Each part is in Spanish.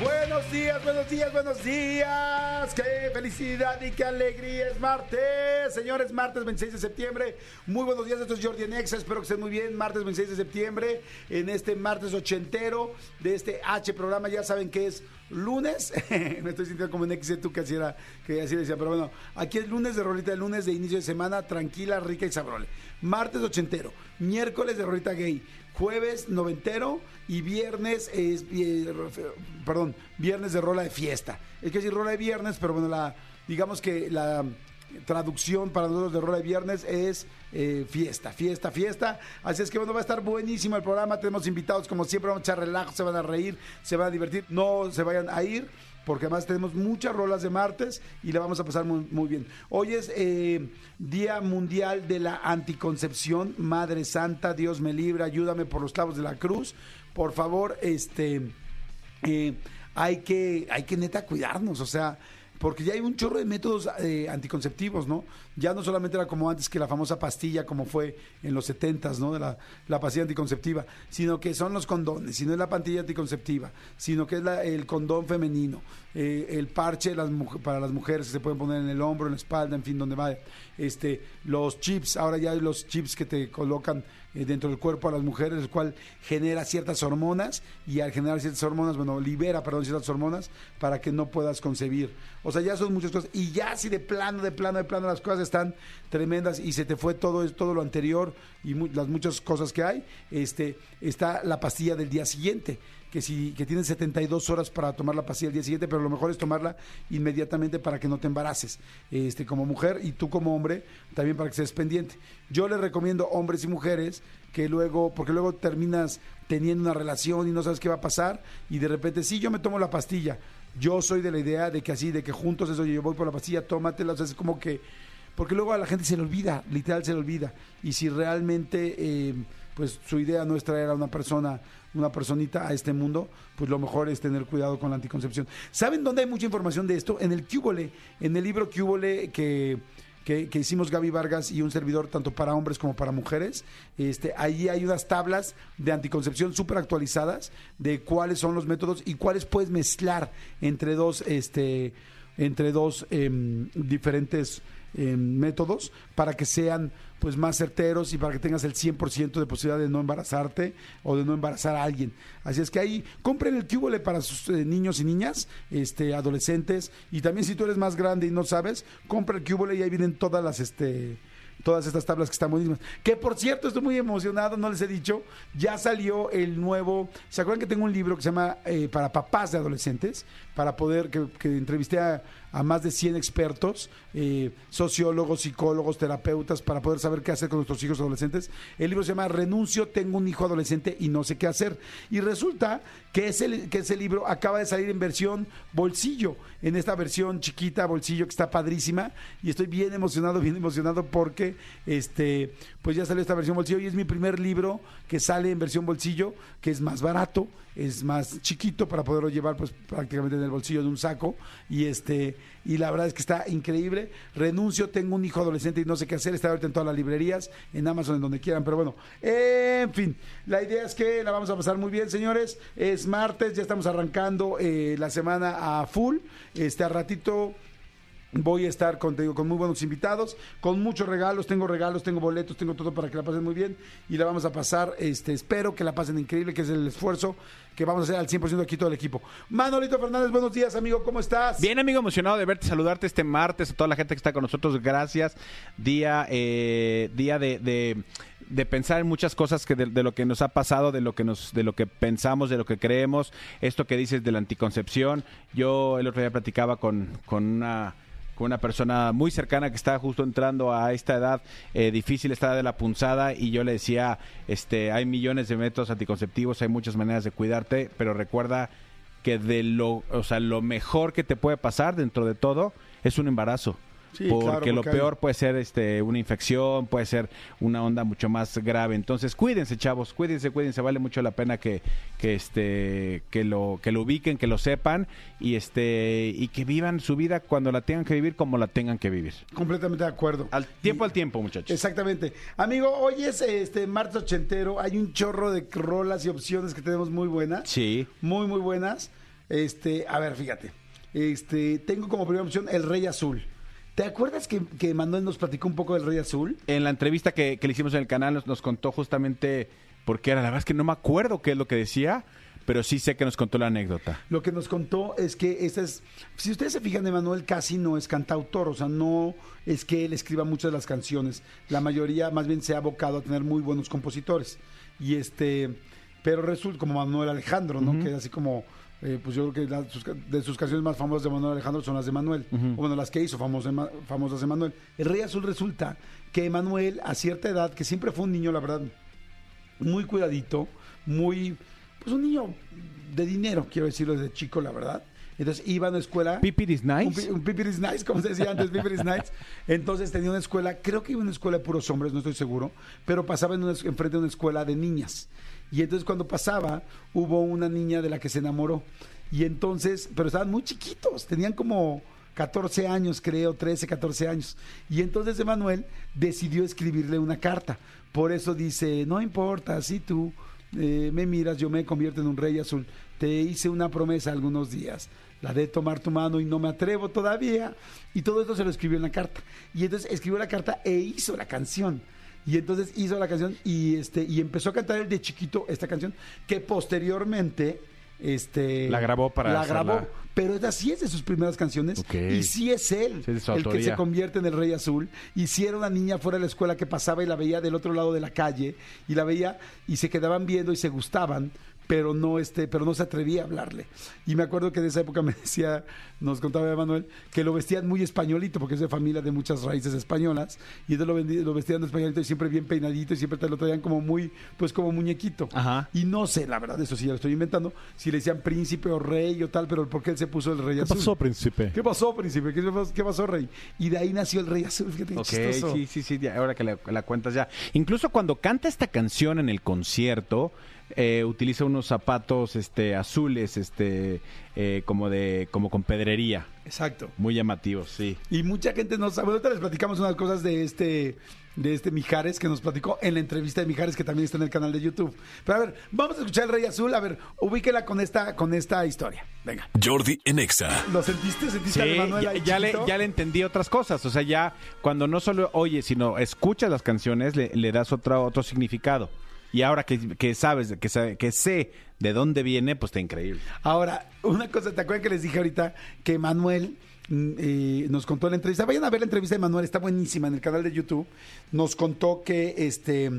Buenos días, buenos días, buenos días. Qué felicidad y qué alegría. Es martes. Señores, martes 26 de septiembre. Muy buenos días. Esto es Jordi en Exa. Espero que estén muy bien. Martes 26 de septiembre. En este martes ochentero de este H programa. Ya saben que es lunes. Me estoy sintiendo como en X tú que así que así decía. Pero bueno, aquí es lunes de rolita, el lunes de inicio de semana. Tranquila, rica y sabrole. Martes ochentero. Miércoles de rolita gay jueves noventero y viernes es perdón, viernes de rola de fiesta. Es que decir rola de viernes, pero bueno, la digamos que la traducción para nosotros de rola de viernes es eh, fiesta, fiesta, fiesta. Así es que bueno, va a estar buenísimo el programa. Tenemos invitados, como siempre, vamos a echar relajo, se van a reír, se van a divertir. No se vayan a ir porque además tenemos muchas rolas de martes y le vamos a pasar muy, bien. Hoy es eh, Día Mundial de la Anticoncepción, Madre Santa, Dios me libre, ayúdame por los clavos de la cruz. Por favor, este, eh, hay, que, hay que neta cuidarnos, o sea, porque ya hay un chorro de métodos eh, anticonceptivos, ¿no? Ya no solamente era como antes que la famosa pastilla, como fue en los setentas, ¿no? De la, la, pastilla anticonceptiva, sino que son los condones, sino es la pastilla anticonceptiva, sino que es el condón femenino, eh, el parche para las mujeres que se pueden poner en el hombro, en la espalda, en fin, donde va. Este, los chips, ahora ya hay los chips que te colocan dentro del cuerpo a las mujeres, el cual genera ciertas hormonas y al generar ciertas hormonas, bueno, libera, perdón, ciertas hormonas para que no puedas concebir. O sea, ya son muchas cosas. Y ya si de plano, de plano, de plano las cosas están tremendas y se te fue todo, todo lo anterior y las muchas cosas que hay, este, está la pastilla del día siguiente que si que tienes 72 horas para tomar la pastilla el día siguiente, pero lo mejor es tomarla inmediatamente para que no te embaraces, este como mujer y tú como hombre también para que seas pendiente. Yo les recomiendo hombres y mujeres que luego, porque luego terminas teniendo una relación y no sabes qué va a pasar y de repente sí yo me tomo la pastilla. Yo soy de la idea de que así, de que juntos eso, yo voy por la pastilla, tómatela, o sea, es como que porque luego a la gente se le olvida, literal se le olvida. Y si realmente eh, pues su idea no es traer a una persona, una personita a este mundo, pues lo mejor es tener cuidado con la anticoncepción. ¿Saben dónde hay mucha información de esto? En el Cúbole, en el libro Cúbole que, que, que, hicimos Gaby Vargas y un servidor tanto para hombres como para mujeres. Este, ahí hay unas tablas de anticoncepción súper actualizadas de cuáles son los métodos y cuáles puedes mezclar entre dos, este, entre dos em, diferentes métodos para que sean pues más certeros y para que tengas el 100% de posibilidad de no embarazarte o de no embarazar a alguien. Así es que ahí compren el cúbole para sus eh, niños y niñas, este adolescentes y también si tú eres más grande y no sabes, compra el cúbole y ahí vienen todas las este todas estas tablas que están buenísimas. Que por cierto, estoy muy emocionado, no les he dicho, ya salió el nuevo, ¿se acuerdan que tengo un libro que se llama eh, Para papás de adolescentes? Para poder, que, entrevisté a a más de 100 expertos, eh, sociólogos, psicólogos, terapeutas, para poder saber qué hacer con nuestros hijos adolescentes. El libro se llama Renuncio, tengo un hijo adolescente y no sé qué hacer. Y resulta que ese, que ese libro acaba de salir en versión bolsillo, en esta versión chiquita, bolsillo, que está padrísima. Y estoy bien emocionado, bien emocionado porque este, pues ya salió esta versión bolsillo y es mi primer libro que sale en versión bolsillo, que es más barato es más chiquito para poderlo llevar pues prácticamente en el bolsillo de un saco y este y la verdad es que está increíble. Renuncio, tengo un hijo adolescente y no sé qué hacer, está ahorita en todas las librerías, en Amazon, en donde quieran, pero bueno, en fin, la idea es que la vamos a pasar muy bien, señores. Es martes, ya estamos arrancando eh, la semana a full. Este a ratito Voy a estar con, con muy buenos invitados, con muchos regalos, tengo regalos, tengo boletos, tengo todo para que la pasen muy bien y la vamos a pasar, este, espero que la pasen increíble, que es el esfuerzo que vamos a hacer al 100% aquí todo el equipo. Manolito Fernández, buenos días, amigo, ¿cómo estás? Bien, amigo, emocionado de verte, saludarte este martes, a toda la gente que está con nosotros, gracias. Día, eh, día de, de pensar en muchas cosas que de, lo que nos ha pasado, de lo que nos, de lo que pensamos, de lo que creemos, esto que dices de la anticoncepción. Yo el otro día platicaba con, con una con una persona muy cercana que está justo entrando a esta edad eh, difícil, esta edad de la punzada, y yo le decía, este, hay millones de métodos anticonceptivos, hay muchas maneras de cuidarte, pero recuerda que de lo, o sea, lo mejor que te puede pasar dentro de todo es un embarazo. Sí, porque claro, lo hay- peor puede ser este una infección, puede ser una onda mucho más grave. Entonces, cuídense, chavos, cuídense, cuídense, vale mucho la pena que que este que lo que lo ubiquen, que lo sepan y este y que vivan su vida cuando la tengan que vivir como la tengan que vivir. Completamente de acuerdo. Al tiempo Y- al tiempo, muchachos. Exactamente. Amigo, hoy es este martes ochentero. Hay un chorro de rolas y opciones que tenemos muy buenas. Sí. Muy, muy buenas. Este, a ver, fíjate. Este, tengo como primera opción El Rey Azul. ¿Te acuerdas que, que Manuel nos platicó un poco del Rey Azul? En la entrevista que, que le hicimos en el canal nos, nos contó justamente por qué era. La verdad es que no me acuerdo qué es lo que decía, pero sí sé que nos contó la anécdota. Lo que nos contó es que esta es. Si ustedes se fijan, Emanuel casi no es cantautor, o sea, no es que él escriba muchas de las canciones. La mayoría, más bien, se ha abocado a tener muy buenos compositores. Y este. Pero resulta como Manuel Alejandro, ¿no? Que es así como. Eh, pues yo creo que la- sus de sus canciones más famosas de Manuel Alejandro son las de Manuel. O bueno, las que hizo famosas, famosas de Manuel. El Rey Azul resulta que Manuel, a cierta edad, que siempre fue un niño, la verdad, muy cuidadito, muy, pues un niño de dinero, quiero decirlo desde chico, la verdad. Entonces iba a una escuela. Pipit is Un, nice. pi- un pipiris nice, como se decía antes, pipiris nice. Entonces tenía una escuela, creo que iba a una escuela de puros hombres, no estoy seguro, pero pasaba en una, enfrente de una escuela de niñas. Y entonces cuando pasaba, hubo una niña de la que se enamoró. Y entonces, pero estaban muy chiquitos, tenían como 14 años, creo, 13, 14 años. Y entonces Emanuel decidió escribirle una carta. Por eso dice, no importa, si tú eh, me miras, yo me convierto en un rey azul. Te hice una promesa algunos días. La de tomar tu mano y no me atrevo todavía. Y todo esto se lo escribió en la carta. Y entonces escribió la carta e hizo la canción. Y entonces hizo la canción y este y empezó a cantar él de chiquito esta canción que posteriormente este La grabó para la grabó. pero esta sí es de sus primeras canciones. Y sí es él Sí, es el que se convierte en el Rey Azul. Y si era una niña fuera de la escuela que pasaba y la veía del otro lado de la calle y la veía y se quedaban viendo y se gustaban, pero no este, pero no se atrevía a hablarle. Y me acuerdo que de esa época me decía, nos contaba Manuel, que lo vestían muy españolito, porque es de familia de muchas raíces españolas, y entonces lo, vestían de españolito y siempre bien peinadito y siempre te lo traían como muy, pues como muñequito. Ajá. Y no sé, la verdad, eso sí ya lo estoy inventando, si le decían príncipe o rey o tal, pero ¿por qué él se puso el rey azul? príncipe? ¿Qué pasó, príncipe? ¿Qué pasó, qué pasó, rey? Y de ahí nació el rey azul. Fíjate qué Ok, chistoso. sí, sí, sí, ahora que la, la cuentas ya. Incluso cuando canta esta canción en el concierto, eh, utiliza unos zapatos este, azules, este, eh, como de, como con pedrería. Exacto. Muy llamativos, sí. Y mucha gente no sabe. Ahorita les platicamos unas cosas de este de este Mijares que nos platicó en la entrevista de Mijares que también está en el canal de YouTube. Pero a ver, vamos a escuchar el Rey Azul. A ver, ubíquela con esta, con esta historia. Venga. Jordi en Exa. ¿Lo sentiste? ¿Sentiste Sí, a Manuel ya, le, ya le entendí otras cosas. O sea, ya cuando no solo oyes, sino escuchas las canciones, le, le das otra, otro significado. Y ahora que, que sabes, que, sabe- que sé de dónde viene, pues está increíble. Ahora, una cosa, ¿te acuerdas que les dije ahorita que Manuel mm, eh, nos contó la entrevista? Vayan a ver la entrevista de Manuel, está buenísima en el canal de YouTube. Nos contó que este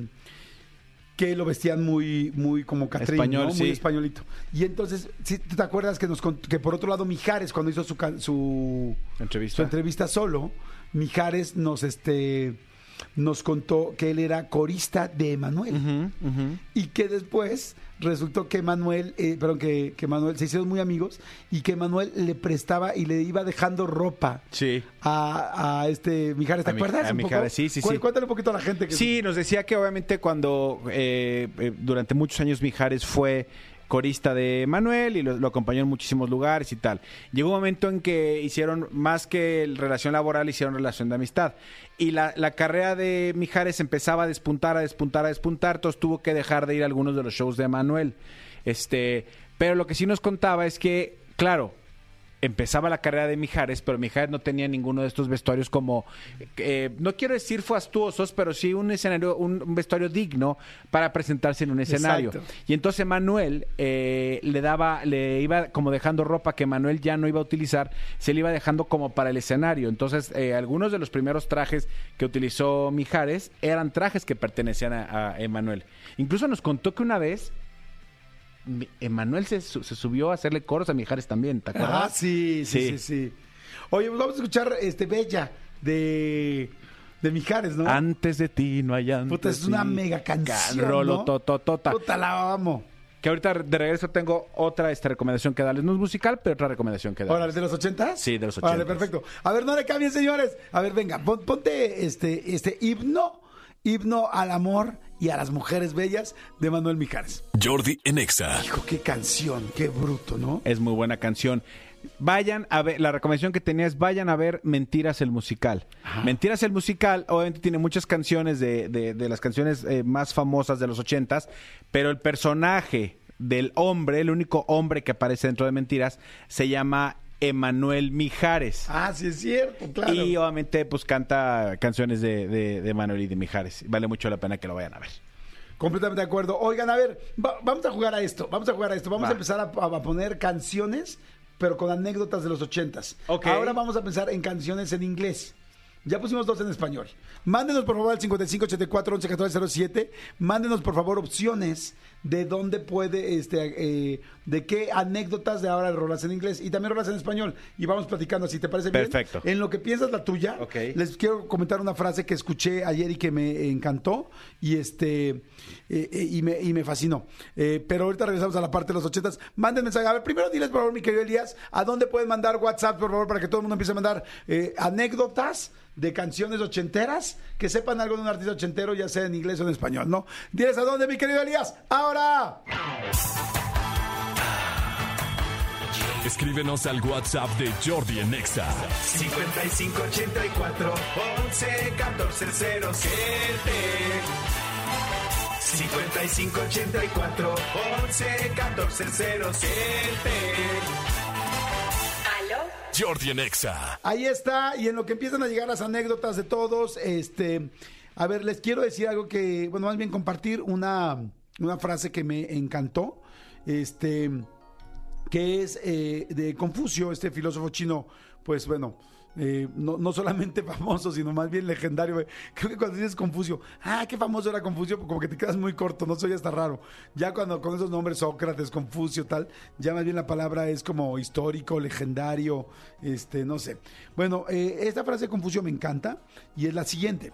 que lo vestían muy, muy como Catrín, Español, ¿no? sí. Muy españolito. Y entonces, ¿sí, ¿tú te acuerdas que nos que por otro lado Mijares, cuando hizo su, su, Entrevista. su entrevista solo, Mijares nos este nos contó que él era corista de Emanuel y que después resultó que Manuel, eh, perdón, que, que Manuel se hicieron muy amigos y que Manuel le prestaba y le iba dejando ropa Sí. a, a este Mijares, ¿te A Mi- acuerdas? a? Mijares, sí, sí, Cu- sí. Cuéntale un poquito a la gente. Que Sí, nos decía que obviamente cuando eh, eh, durante muchos años Mijares fue corista de Manuel y lo, acompañó en muchísimos lugares y tal. Llegó un momento en que hicieron más que el- relación laboral, hicieron relación de amistad. Y la, la carrera de Mijares empezaba a despuntar, a despuntar, a despuntar, entonces tuvo que dejar de ir a algunos de los shows de Manuel. Este, pero lo que sí nos contaba es que, claro, empezaba la carrera de Mijares, pero Mijares no tenía ninguno de estos vestuarios como, eh, no quiero decir fastuosos, pero sí un escenario, un, un vestuario digno para presentarse en un escenario. Exacto. Y entonces Manuel eh, le daba, le iba como dejando ropa que Manuel ya no iba a utilizar, se le iba dejando como para el escenario. Entonces, eh, algunos de los primeros trajes que utilizó Mijares eran trajes que pertenecían a, a Emanuel. Incluso nos contó que una vez Emanuel se, su- se subió a hacerle coros a Mijares también, ¿te acuerdas? Ah, sí, sí, sí, Sí. sí. Oye, pues vamos a escuchar este Bella de, de Mijares, ¿no? Antes de ti no hay antes. Puta, es una sí. mega canción, Rolo ¿no? tototota. Puta, la amo. Que ahorita de regreso tengo otra esta recomendación que darles. No es musical, pero otra recomendación que darles. ¿de los ochentas? Sí, de los Órale, ochentas. perfecto. A ver, no le cambien, señores. A ver, venga, pon- ponte este, este himno, himno al amor y a las mujeres bellas de Manuel Mijares. Jordi en Exa. Hijo, qué canción, qué bruto, ¿no? Es muy buena canción. Vayan a ver, la recomendación que tenía es vayan a ver Mentiras el musical. Mentiras el musical, obviamente tiene muchas canciones de, de- de las canciones eh, más famosas de los ochentas, pero el personaje del hombre, el único hombre que aparece dentro de Mentiras, se llama Emanuel Mijares. Ah, sí es cierto, claro. Y obviamente pues canta canciones de, de, de Manuel y de Mijares. Vale mucho la pena que lo vayan a ver. Completamente de acuerdo. Oigan, a ver, va- vamos a jugar a esto. Vamos a jugar a esto. Vamos Va. a empezar a, a poner canciones, pero con anécdotas de los ochentas. Ok. Ahora vamos a pensar en canciones en inglés. Ya pusimos dos en español. Mándenos por favor al 5584 111407. Mándenos por favor opciones de dónde puede, este, eh, de qué anécdotas de ahora rolas en inglés y también rolas en español. Y vamos platicando, si te parece bien. Perfecto. En lo que piensas la tuya, les quiero comentar una frase que escuché ayer y que me encantó y este eh, eh, y, me, y me fascinó. Eh, pero ahorita regresamos a la parte de los ochentas. Manden mensaje. A ver, primero diles, por favor, mi querido Elías, a dónde pueden mandar WhatsApp, por favor, para que todo el mundo empiece a mandar anécdotas de canciones ochenteras, que sepan algo de un artista ochentero, ya sea en inglés o en español, ¿no? Diles a dónde, mi querido Elías. Ahora. Escríbenos al WhatsApp de Jordi en Exa. 5584 11 14 07 5584 11 14 07 ¿Aló? Jordi en Exa. Ahí está, y en lo que empiezan a llegar las anécdotas de todos, este, a ver, les quiero decir algo que, bueno, más bien compartir una, una frase que me encantó, este, que es eh, de Confucio, este filósofo chino, pues bueno, eh, no, no solamente famoso, sino más bien legendario. Creo que cuando dices Confucio, ah, qué famoso era Confucio, como que te quedas muy corto, no soy hasta raro. Ya cuando con esos nombres, Sócrates, Confucio, tal, ya más bien la palabra es como histórico, legendario, este, no sé. Bueno, eh, esta frase de Confucio me encanta y es la siguiente.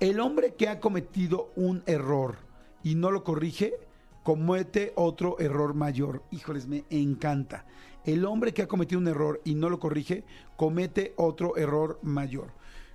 El hombre que ha cometido un error y no lo corrige, comete otro error mayor. Híjoles, me encanta. El hombre que ha cometido un error y no lo corrige, comete otro error mayor.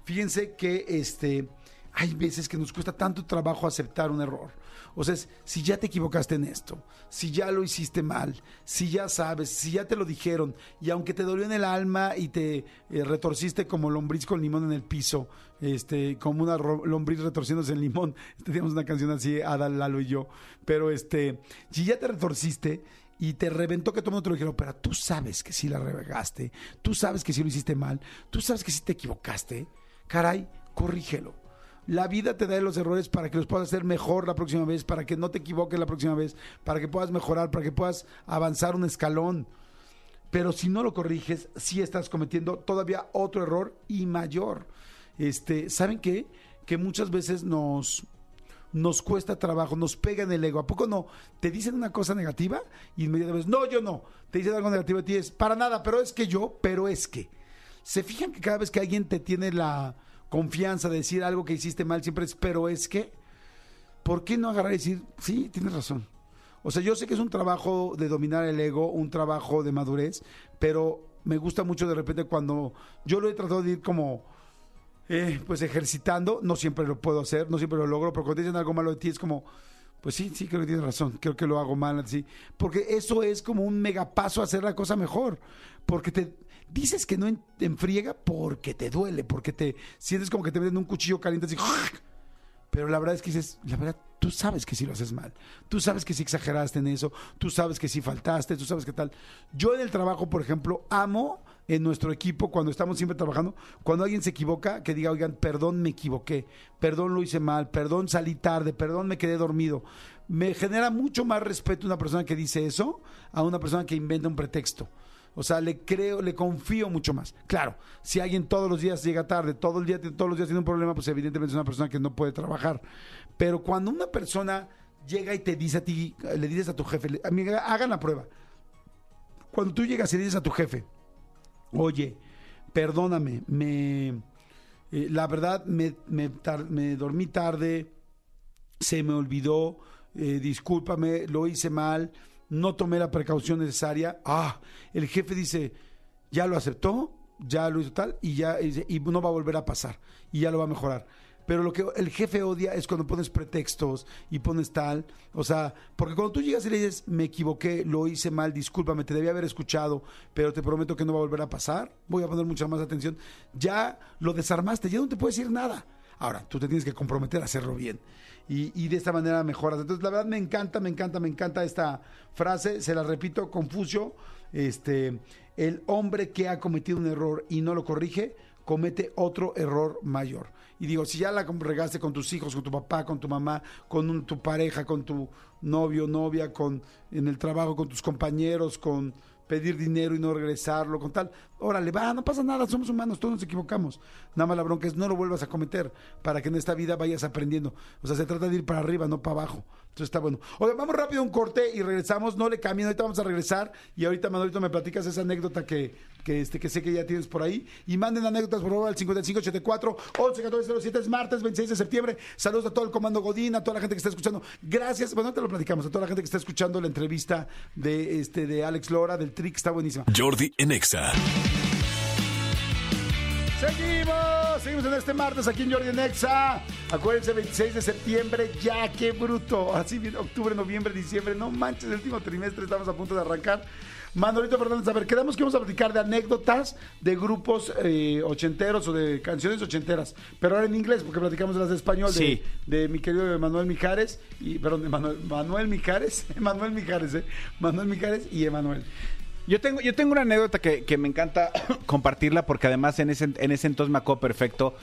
Fíjense que este, hay veces que nos cuesta tanto trabajo aceptar un error. O sea, si ya te equivocaste en esto, si ya lo hiciste mal, si ya sabes, si ya te lo dijeron, y aunque te dolió en el alma y te eh, retorciste como lombriz con limón en el piso, este, como una lombriz retorciéndose en limón, teníamos una canción así, Adal, Lalo y yo, pero este, si ya te retorciste y te reventó que todo el mundo te lo dijeron, pero tú sabes que sí la regaste, tú sabes que sí lo hiciste mal, tú sabes que sí te equivocaste, caray, corrígelo. La vida te da los errores para que los puedas hacer mejor la próxima vez, para que no te equivoques la próxima vez, para que puedas mejorar, para que puedas avanzar un escalón. Pero si no lo corriges, sí estás cometiendo todavía otro error y mayor. Este, ¿saben qué? Que muchas veces nos nos cuesta trabajo, nos pega en el ego. ¿A poco no? Te dicen una cosa negativa y inmediatamente, no, yo no. Te dicen algo negativo y ti es, para nada, pero es que yo, pero es que. ¿Se fijan que cada vez que alguien te tiene la confianza de decir algo que hiciste mal, siempre es, pero es que? ¿Por qué no agarrar y decir, sí, tienes razón? O sea, yo sé que es un trabajo de dominar el ego, un trabajo de madurez, pero me gusta mucho de repente cuando yo lo he tratado de ir como, eh, pues ejercitando, no siempre lo puedo hacer, no siempre lo logro, pero cuando dicen algo malo de ti es como, pues sí, sí, creo que tienes razón, creo que lo hago mal así, porque eso es como un megapaso a hacer la cosa mejor, porque te dices que no en, en friega porque te duele, porque te sientes como que te meten un cuchillo caliente así, pero la verdad es que dices, la verdad, tú sabes que sí lo haces mal. Tú sabes que sí exageraste en eso. Tú sabes que sí faltaste. Tú sabes que tal. Yo en el trabajo, por ejemplo, amo en nuestro equipo, cuando estamos siempre trabajando, cuando alguien se equivoca, que diga, oigan, perdón, me equivoqué. Perdón, lo hice mal. Perdón, salí tarde. Perdón, me quedé dormido. Me genera mucho más respeto una persona que dice eso a una persona que inventa un pretexto. O sea, le creo, le confío mucho más. Claro, si alguien todos los días llega tarde, todo el día, todos los días tiene un problema, pues evidentemente es una persona que no puede trabajar. Pero cuando una persona llega y te dice a ti, le dices a tu jefe, amiga, hagan la prueba. Cuando tú llegas y le dices a tu jefe, oye, perdóname, me, eh, la verdad me, me dormí tarde, se me olvidó eh, discúlpame, lo hice mal, no tomé la precaución necesaria. Ah, el jefe dice, ya lo aceptó, ya lo hizo tal, y ya y no va a volver a pasar, y ya lo va a mejorar. Pero lo que el jefe odia es cuando pones pretextos y pones tal. O sea, porque cuando tú llegas y le dices, me equivoqué, lo hice mal, discúlpame, te debía haber escuchado, pero te prometo que no va a volver a pasar, voy a poner mucha más atención. Ya lo desarmaste, ya no te puedes decir nada. Ahora, tú te tienes que comprometer a hacerlo bien. Y, y de esta manera mejoras. Entonces, la verdad me encanta, me encanta, me encanta esta frase. Se la repito, Confucio. Este, el hombre que ha cometido un error y no lo corrige, comete otro error mayor. Y digo, si ya la regaste con tus hijos, con tu papá, con tu mamá, con tu pareja, con tu novio, novia, con en el trabajo, con tus compañeros, con pedir dinero y no regresarlo, con tal, órale, va, no pasa nada, somos humanos, todos nos equivocamos. Nada más la bronca es no lo vuelvas a cometer para que en esta vida vayas aprendiendo. O sea, se trata de ir para arriba, no para abajo. Entonces está bueno. Oye, vamos rápido a un corte y regresamos, no le cambien, ahorita vamos a regresar y ahorita Manolito me platicas esa anécdota que, que, este, que sé que ya tienes por ahí y manden anécdotas por favor al 5584 111407 es martes 26 de septiembre. Saludos a todo el comando Godín, a toda la gente que está escuchando. Gracias, bueno, te lo platicamos, a toda la gente que está escuchando la entrevista de este de Alex Lora del Trick, está buenísima. Jordi en Exa. Seguimos, seguimos en este martes aquí en Jordi en Exa. Acuérdense, 26 de septiembre, ya qué bruto. Así viene octubre, noviembre, diciembre. No manches, el último trimestre estamos a punto de arrancar. Manolito Fernández, a ver, quedamos que vamos a platicar de anécdotas de grupos eh, ochenteros o de canciones ochenteras, pero ahora en inglés, porque platicamos de las de español, de- Sí. de, mi querido Manuel Mijares, y, perdón, de Manuel, Manuel Mijares, Manuel Mijares, eh, Manuel Mijares y Emanuel. Yo tengo, yo tengo una anécdota que, que me encanta compartirla porque además en ese, en ese entonces me acuerdo perfecto.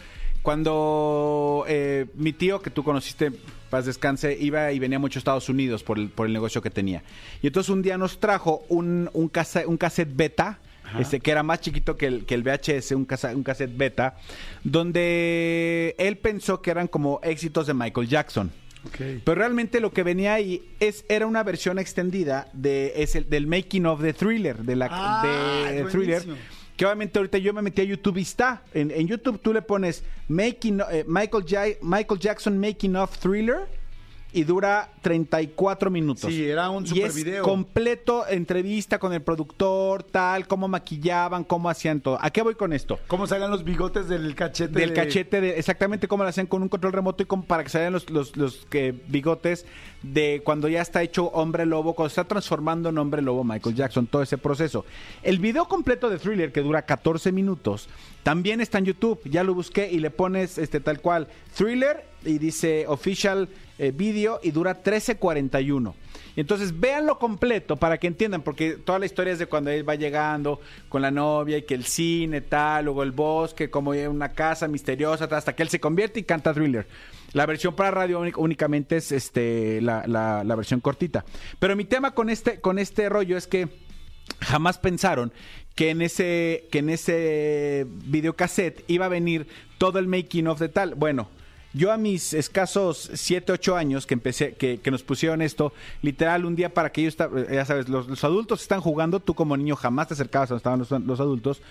Cuando eh, mi tío, que tú conociste, paz descanse, iba y venía mucho a Estados Unidos por el, por el negocio que tenía. Y entonces un día nos trajo un, un, casa- un cassette beta, este, que era más chiquito que el, que el VHS, un, casa- un cassette beta, donde él pensó que eran como éxitos de Michael Jackson. Pero realmente lo que venía ahí es, era una versión extendida de, es el- del making of the thriller, de la Ah, de thriller. Que obviamente ahorita yo me metí a YouTube y está. En, en YouTube tú le pones making, eh, Michael, Ja- Michael Jackson Making of Thriller y dura 34 minutos. Sí, era un Y super es video. completo entrevista con el productor, tal, cómo maquillaban, cómo hacían todo. ¿A qué voy con esto? ¿Cómo salían los bigotes del cachete? del de- cachete de exactamente cómo lo hacían con un control remoto y como para que salgan los, los, los, que bigotes de cuando ya está hecho hombre lobo, cuando se está transformando en hombre lobo Michael Jackson, todo ese proceso. El video completo de Thriller que dura 14 minutos también está en YouTube, ya lo busqué y le pones este tal cual Thriller y dice official eh, video y dura 13.41. Y Entonces, véanlo completo para que entiendan, porque toda la historia es de cuando él va llegando con la novia y que el cine, tal, luego el bosque, como una casa misteriosa, hasta que él se convierte y canta thriller. La versión para radio únic- únicamente es este la versión cortita. Pero mi tema con este, con este rollo es que jamás pensaron que en ese que en ese videocassette iba a venir todo el making of de tal. Bueno, yo a mis escasos 7, 8 años que empecé, que, que nos pusieron esto, literal, un día para que ellos, esta- ya sabes, los, los adultos están jugando, tú como niño jamás te acercabas a donde estaban los, los adultos,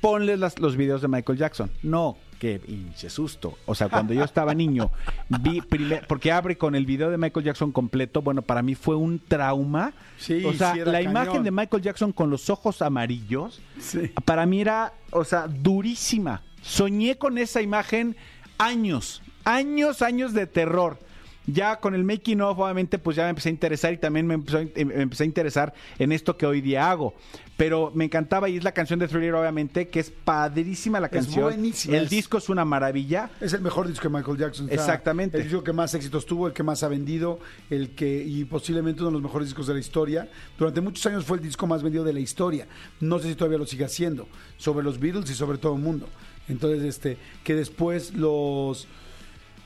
ponles las- los videos de Michael Jackson. No, qué pinche susto. O sea, cuando yo estaba niño, vi primer- porque abre con el video de Michael Jackson completo, bueno, para mí fue un trauma. Sí, o sea, sí la cañón. imagen de Michael Jackson con los ojos amarillos, Sí. para mí era, o sea, durísima. Soñé con esa imagen años, años, años de terror. Ya con el making of, obviamente, pues ya me empecé a interesar y también me, empezó em- me empecé a interesar en esto que hoy día hago. Pero me encantaba y es la canción de Thriller, obviamente, que es padrísima la Es canción. buenísima, El es- disco es una maravilla. Es el mejor disco de Michael Jackson. Exactamente. El disco que más éxitos tuvo, el que más ha vendido, el que y posiblemente uno de los mejores discos de la historia. Durante muchos años fue el disco más vendido de la historia. No sé si todavía lo sigue haciendo. Sobre los Beatles y sobre todo el mundo. Entonces, este, que después los...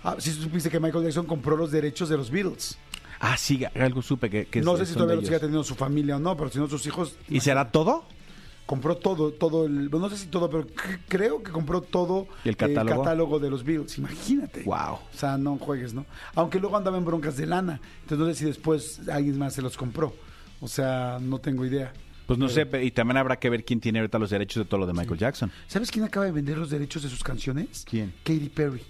Ah, si supiste que Michael Jackson compró los derechos de los Beatles. Ah, sí, algo supe que, que no sé si todavía lo sigue teniendo su familia o no, pero si no sus hijos... ¿Y será todo? compró todo, todo el, no sé si todo, pero creo que compró todo ¿Y el catálogo? catálogo de los Beatles. Imagínate. Wow. O sea, no juegues, ¿no? Aunque luego andaba en broncas de lana. Entonces no sé si después alguien más se los compró. O sea, no tengo idea. Pues no Pero- sé, y también habrá que ver quién tiene ahorita los derechos de todo lo de Michael Jackson. ¿Sabes quién acaba de vender los derechos de sus canciones? ¿Quién? Katy Perry.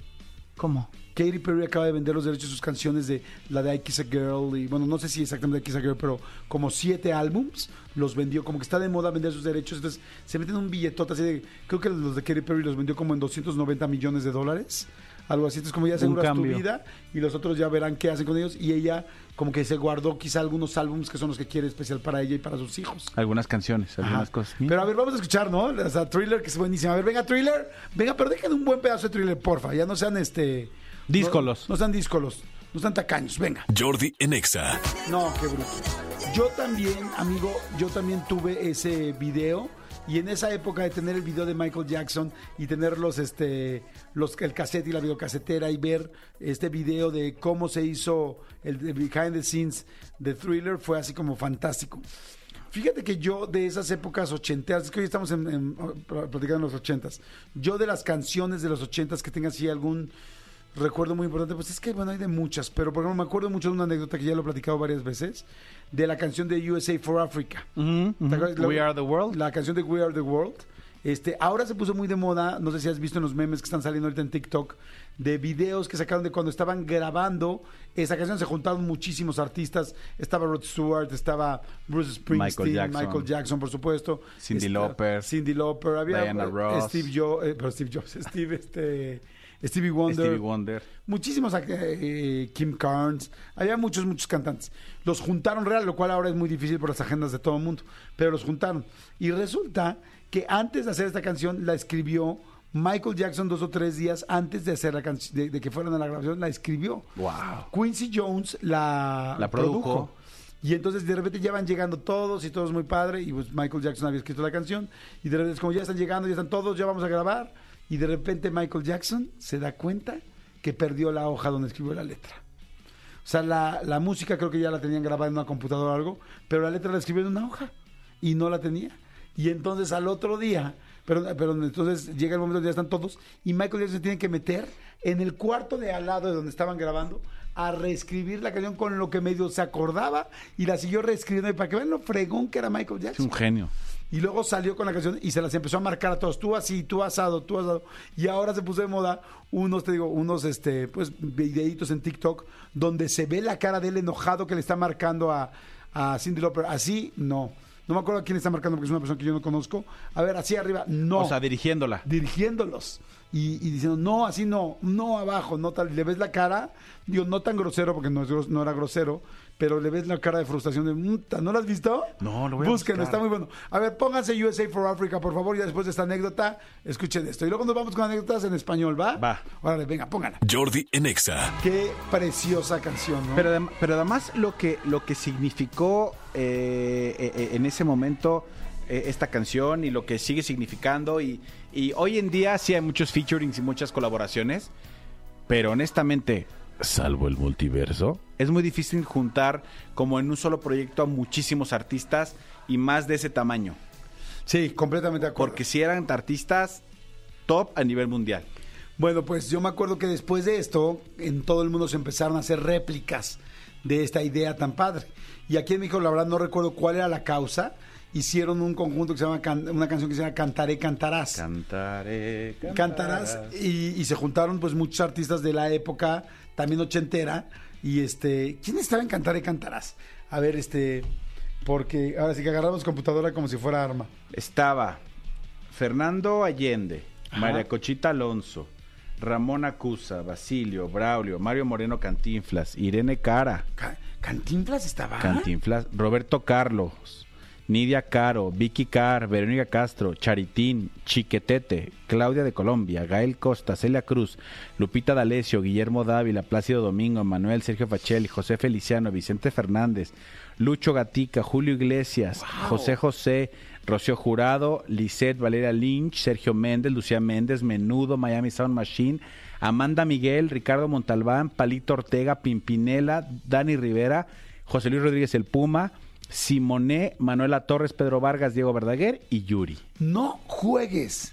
¿Cómo? Katy Perry acaba de vender los derechos de sus canciones de la de I Kiss a Girl y bueno, no sé si exactamente I Kiss a Girl, pero como siete álbums los vendió, como que está de moda vender sus derechos, entonces se meten un billetote así de, creo que los de Katy Perry los vendió como en 290 millones de dólares, algo así, entonces como ya aseguras tu vida y los otros ya verán qué hacen con ellos y ella como que se guardó quizá algunos álbums que son los que quiere especial para ella y para sus hijos. Algunas canciones, algunas Ajá. cosas. Pero a ver, vamos a escuchar, ¿no? O sea, Thriller, que es buenísima. A ver, venga, Thriller. Venga, pero dejen un buen pedazo de Thriller, porfa. Ya no sean este... Díscolos. No, no sean díscolos. No sean tacaños. Venga. Jordi en Exa. No, qué bruto. Yo también, amigo, yo también tuve ese video. Y en esa época de tener el video de Michael Jackson y tener los, este, los, el cassette y la videocasetera y ver este video de cómo se hizo el de behind the scenes de Thriller fue así como fantástico. Fíjate que yo de esas épocas ochenteras, es que hoy estamos en, en- platicando en los ochentas, yo de las canciones de los ochentas que tenga así algún recuerdo muy importante, pues es que bueno, hay de muchas, pero por ejemplo me acuerdo mucho de una anécdota que ya lo he platicado varias veces, de la canción de USA for Africa. La- We Are the World. La canción de We Are the World. Este, ahora se puso muy de moda, no sé si has visto en los memes que están saliendo ahorita en TikTok, de videos que sacaron de cuando estaban grabando esa canción. Se juntaron muchísimos artistas. Estaba Rod Stewart, estaba Bruce Springsteen, Michael Michael Jackson. Por supuesto. Cindy Esta- Lauper. Cindy Lauper. Había Diana eh, Ross. Steve, Jo- eh, pero Steve Jobs. Steve, este, Stevie Wonder. Stevie Wonder. Muchísimos, eh, Kim Carnes, había muchos, muchos cantantes. Los juntaron real, lo cual ahora es muy difícil por las agendas de todo el mundo, pero los juntaron. Y resulta que antes de hacer esta canción la escribió Michael Jackson dos o tres días antes de hacer la canción, de, de que fueran a la grabación, la escribió. Wow. Quincy Jones la, La produjo. Y entonces de repente ya van llegando todos y todo es muy padre. Y pues Michael Jackson había escrito la canción. Y de repente es como ya están llegando, ya están todos, ya vamos a grabar. Y de repente Michael Jackson se da cuenta que perdió la hoja donde escribió la letra. O sea, la, la música creo que ya la tenían grabada en una computadora o algo, pero la letra la escribió en una hoja y no la tenía. Y entonces al otro día, pero, pero entonces llega el momento donde ya están todos y Michael Jackson se tiene que meter en el cuarto de al lado de donde estaban grabando a reescribir la canción con lo que medio se acordaba y la siguió reescribiendo y para que vean lo fregón que era Michael Es Jackson. un genio. Y luego salió con la canción y se las empezó a marcar a todos. Tú así, tú asado, tú asado. Y ahora se puso de moda unos, te digo, unos este, pues, videitos en TikTok donde se ve la cara de él enojado que le está marcando a, a Cindy Lauper. Así, no. No me acuerdo a quién está marcando porque es una persona que yo no conozco. A ver, así arriba, no. O sea, dirigiéndola. dirigiéndolos. Y, y diciendo, no, así no, no abajo, no tal. Le ves la cara, digo, no tan grosero porque no, es no era grosero, pero le ves la cara de frustración de, ¿no lo has visto? No, lo voy a Búsquenlo, buscar. está muy bueno. A ver, pónganse USA for Africa, por favor, y después de esta anécdota, escuchen esto. Y luego nos vamos con anécdotas en español, ¿va? Va. Órale, venga, pónganla. Jordi en Exa. Qué preciosa canción, ¿no? Pero, pero además lo que, lo que significó eh, eh, eh, en ese momento eh, esta canción y lo que sigue significando y, y hoy en día sí hay muchos featurings y muchas colaboraciones, pero honestamente, salvo el multiverso, es muy difícil juntar como en un solo proyecto a muchísimos artistas y más de ese tamaño, sí, completamente de acuerdo. porque si eran artistas top a nivel mundial. Bueno, pues yo me acuerdo que después de esto, en todo el mundo se empezaron a hacer réplicas de esta idea tan padre. Y aquí en México, la verdad, no recuerdo cuál era la causa. Hicieron un conjunto que se llama, can- una canción que se llama Cantaré, Cantarás. Cantaré, Cantarás. Y, y se juntaron pues muchos artistas de la época, también ochentera. Y este, ¿quién estaba en Cantaré, Cantarás? A ver, este, porque ahora sí que agarramos computadora como si fuera arma. Estaba Fernando Allende, Ajá. María Cochita Alonso, Ramón Acusa, Basilio, Braulio, Mario Moreno Cantinflas, Irene Cara, Ca- ¿Cantinflas estaba? Cantinflas, Roberto Carlos, Nidia Caro, Vicky Car, Verónica Castro, Charitín, Chiquetete, Claudia de Colombia, Gael Costa, Celia Cruz, Lupita D'Alessio, Guillermo Dávila, Plácido Domingo, Manuel Sergio Fachelli, José Feliciano, Vicente Fernández, Lucho Gatica, Julio Iglesias, José José, Rocío Jurado, Lisette Valeria Lynch, Sergio Méndez, Lucía Méndez, Menudo, Miami Sound Machine, Amanda Miguel, Ricardo Montalbán, Palito Ortega, Pimpinela, Dani Rivera, José Luis Rodríguez el Puma, Simoné, Manuela Torres, Pedro Vargas, Diego Verdaguer y Yuri. No juegues.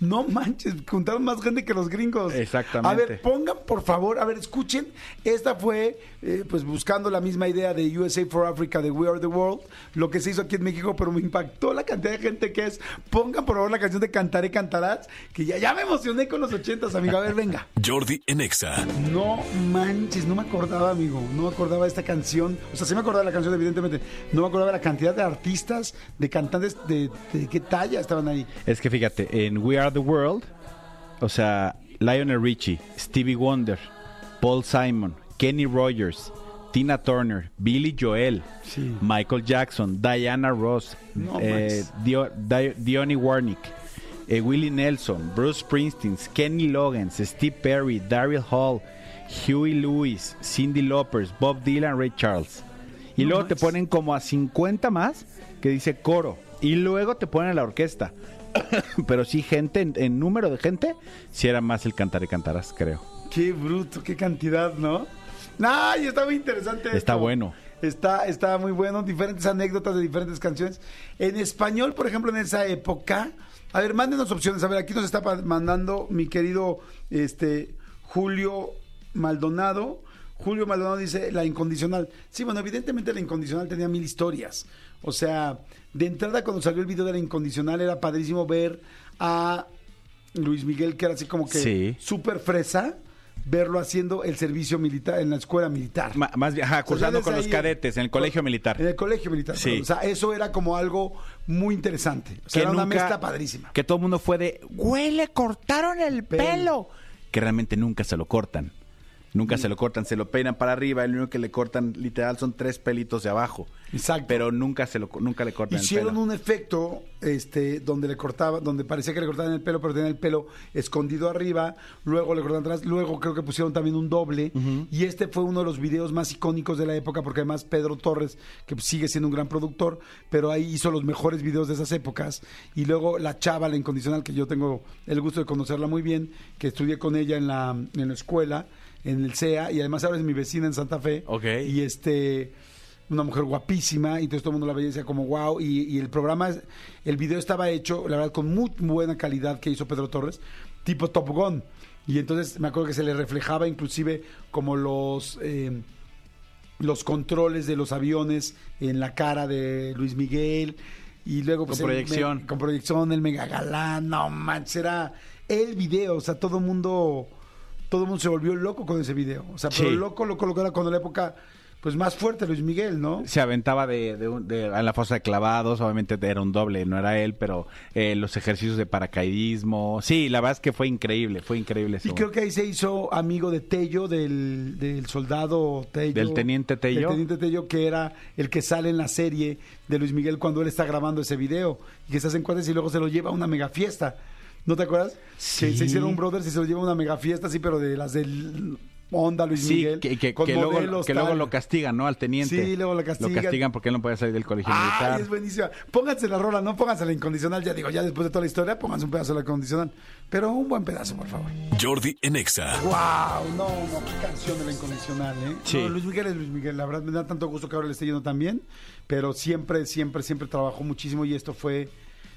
No manches, juntaron más gente que los gringos. Exactamente. A ver, pongan por favor, a ver, escuchen. Esta fue, eh, pues buscando la misma idea de USA for Africa, de We Are the World, lo que se hizo aquí en México, pero me impactó la cantidad de gente que es. Pongan por favor la canción de Cantaré, Cantarás, que ya, ya me emocioné con los ochentas, amigo. A ver, venga. Jordi en Exa. No manches, no me acordaba, amigo. No me acordaba de esta canción. O sea, sí me acordaba de la canción, evidentemente. No me acordaba de la cantidad de artistas, de cantantes, de, de qué talla estaban ahí. Es que fíjate, en We Are the World, o sea, Lionel Richie, Stevie Wonder, Paul Simon, Kenny Rogers, Tina Turner, Billy Joel, Sí. Michael Jackson, Diana Ross, No eh, manches. Dio- Di- Dionnie Warnick, eh, Willie Nelson, Bruce Springsteen, Kenny Loggins, Steve Perry, Daryl Hall, Huey Lewis, Cindy Lauper, Bob Dylan, Ray Charles. Y No luego te ponen como a 50 más que dice coro. Y luego te ponen la orquesta. Pero sí, gente, en, en número de gente, sí era más el cantar y cantarás, creo. Qué bruto, qué cantidad, ¿no? ¡Ay! Está muy interesante. Está esto. bueno. Está, está muy bueno. Diferentes anécdotas de diferentes canciones. En español, por ejemplo, en esa época. A ver, mándenos opciones. A ver, aquí nos está mandando mi querido este, Julio Maldonado. Julio Maldonado dice la incondicional. Sí, bueno, evidentemente la incondicional tenía mil historias. O sea, de entrada cuando salió el video de la incondicional era padrísimo ver a Luis Miguel, que era así como que Sí. súper fresa, verlo haciendo el servicio militar en la escuela militar. Ma- más bien, ajá, cursando con los cadetes en el colegio militar. En el colegio militar. Sí. perdón. O sea, eso era como algo muy interesante. O sea, era una mezcla padrísima. Que todo el mundo fue de, güey, le cortaron el Pelo. pelo. Que realmente nunca se lo cortan. Nunca Mm. se lo cortan, se lo peinan para arriba lo único que le cortan literal son tres pelitos de abajo. Exacto. Pero nunca se lo nunca le cortan Hicieron el pelo. un efecto este, donde le cortaba, donde parecía que le cortaban el pelo, pero tenía el pelo escondido arriba, luego le cortaban atrás, luego creo que pusieron también un doble, y este fue uno de los videos más icónicos de la época, porque además Pedro Torres, que sigue siendo un gran productor, pero ahí hizo los mejores videos de esas épocas, y luego la chava, la incondicional, que yo tengo el gusto de conocerla muy bien, que estudié con ella en la, en la escuela, en el CEA, y además ahora es mi vecina en Santa Fe, Ok. y este una mujer guapísima y entonces todo el mundo la veía y decía como wow y, y el programa el video estaba hecho la verdad con muy buena calidad que hizo Pedro Torres tipo Top Gun y entonces me acuerdo que se le reflejaba inclusive como los eh, los controles de los aviones en la cara de Luis Miguel y luego pues, Con el proyección. me- con proyección el mega galán no manches era el video o sea todo el mundo todo el mundo se volvió loco con ese video o sea pero Sí. loco loco loco era cuando la época pues más fuerte Luis Miguel no Se aventaba de, de un- de- en la fosa de clavados, obviamente era un doble, no era él, pero eh, los ejercicios de paracaidismo. Sí, la verdad es que fue increíble, fue increíble. Y creo que ahí se hizo amigo de Tello, del, del soldado Tello. ¿Del teniente Tello? Del teniente Tello, que era el que sale en la serie de Luis Miguel cuando él está grabando ese video. Y que se hacen cuates y luego se lo lleva a una mega fiesta. ¿No te acuerdas? Que Sí. se hicieron brothers y se lo lleva a una mega fiesta, así, pero de las del Onda Luis Sí, Miguel. que, que- con que luego, que lo castigan, ¿no? Al teniente. Sí, luego lo castigan. Lo castigan porque él no puede salir del colegio Ay, militar. es buenísima. Pónganse la rola, no pónganse la incondicional. Ya digo, ya después de toda la historia, pónganse un pedazo de la incondicional. Pero un buen pedazo, por favor. Jordi en Exa. Wow, no, no, qué canción de la incondicional, ¿eh? Sí. No, Luis Miguel es Luis Miguel, la verdad me da tanto gusto que ahora le esté yendo tan bien, pero siempre, siempre, siempre trabajó muchísimo y esto fue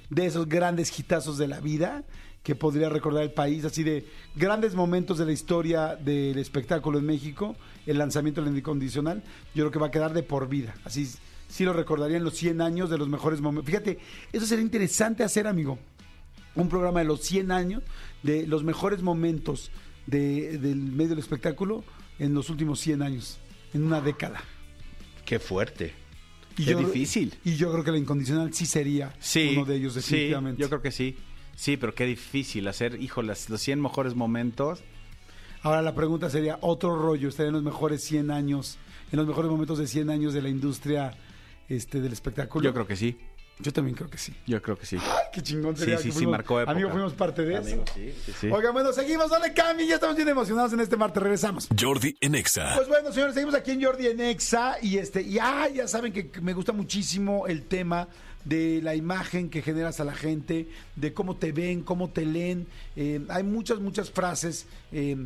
de esos grandes hitazos de la vida que podría recordar el país, así de grandes momentos de la historia del espectáculo en México, el lanzamiento del incondicional, yo creo que va a quedar de por vida, así sí lo recordaría en los 100 años de los mejores momentos. Fíjate, eso sería interesante hacer, amigo un programa de los 100 años, de los mejores momentos de- del medio del espectáculo en los últimos 100 años, en una década. Qué fuerte. Y Qué yo- difícil. Y yo creo que la incondicional sí sería Sí. uno de ellos, definitivamente. Sí, yo creo que sí. Sí, pero qué difícil hacer, hijo, las, los 100 mejores momentos. Ahora la pregunta sería, otro rollo, estaría en los mejores 100 años, en los mejores momentos de 100 años de la industria este, del espectáculo. Yo creo que sí. Yo también creo que sí. Yo creo que sí. Ay, qué chingón Sí, sería. sí, que sí, fuimos- marcó época. Amigo, fuimos parte de eso. sí, sí, sí. Oigan, bueno, seguimos, no le cambien, ya estamos bien emocionados en este martes, regresamos. Jordi en Exa. Pues bueno, señores, seguimos aquí en Jordi en Exa y este, y ah, ya saben que me gusta muchísimo el tema de la imagen que generas a la gente, de cómo te ven, cómo te leen. Eh, hay muchas, muchas frases eh,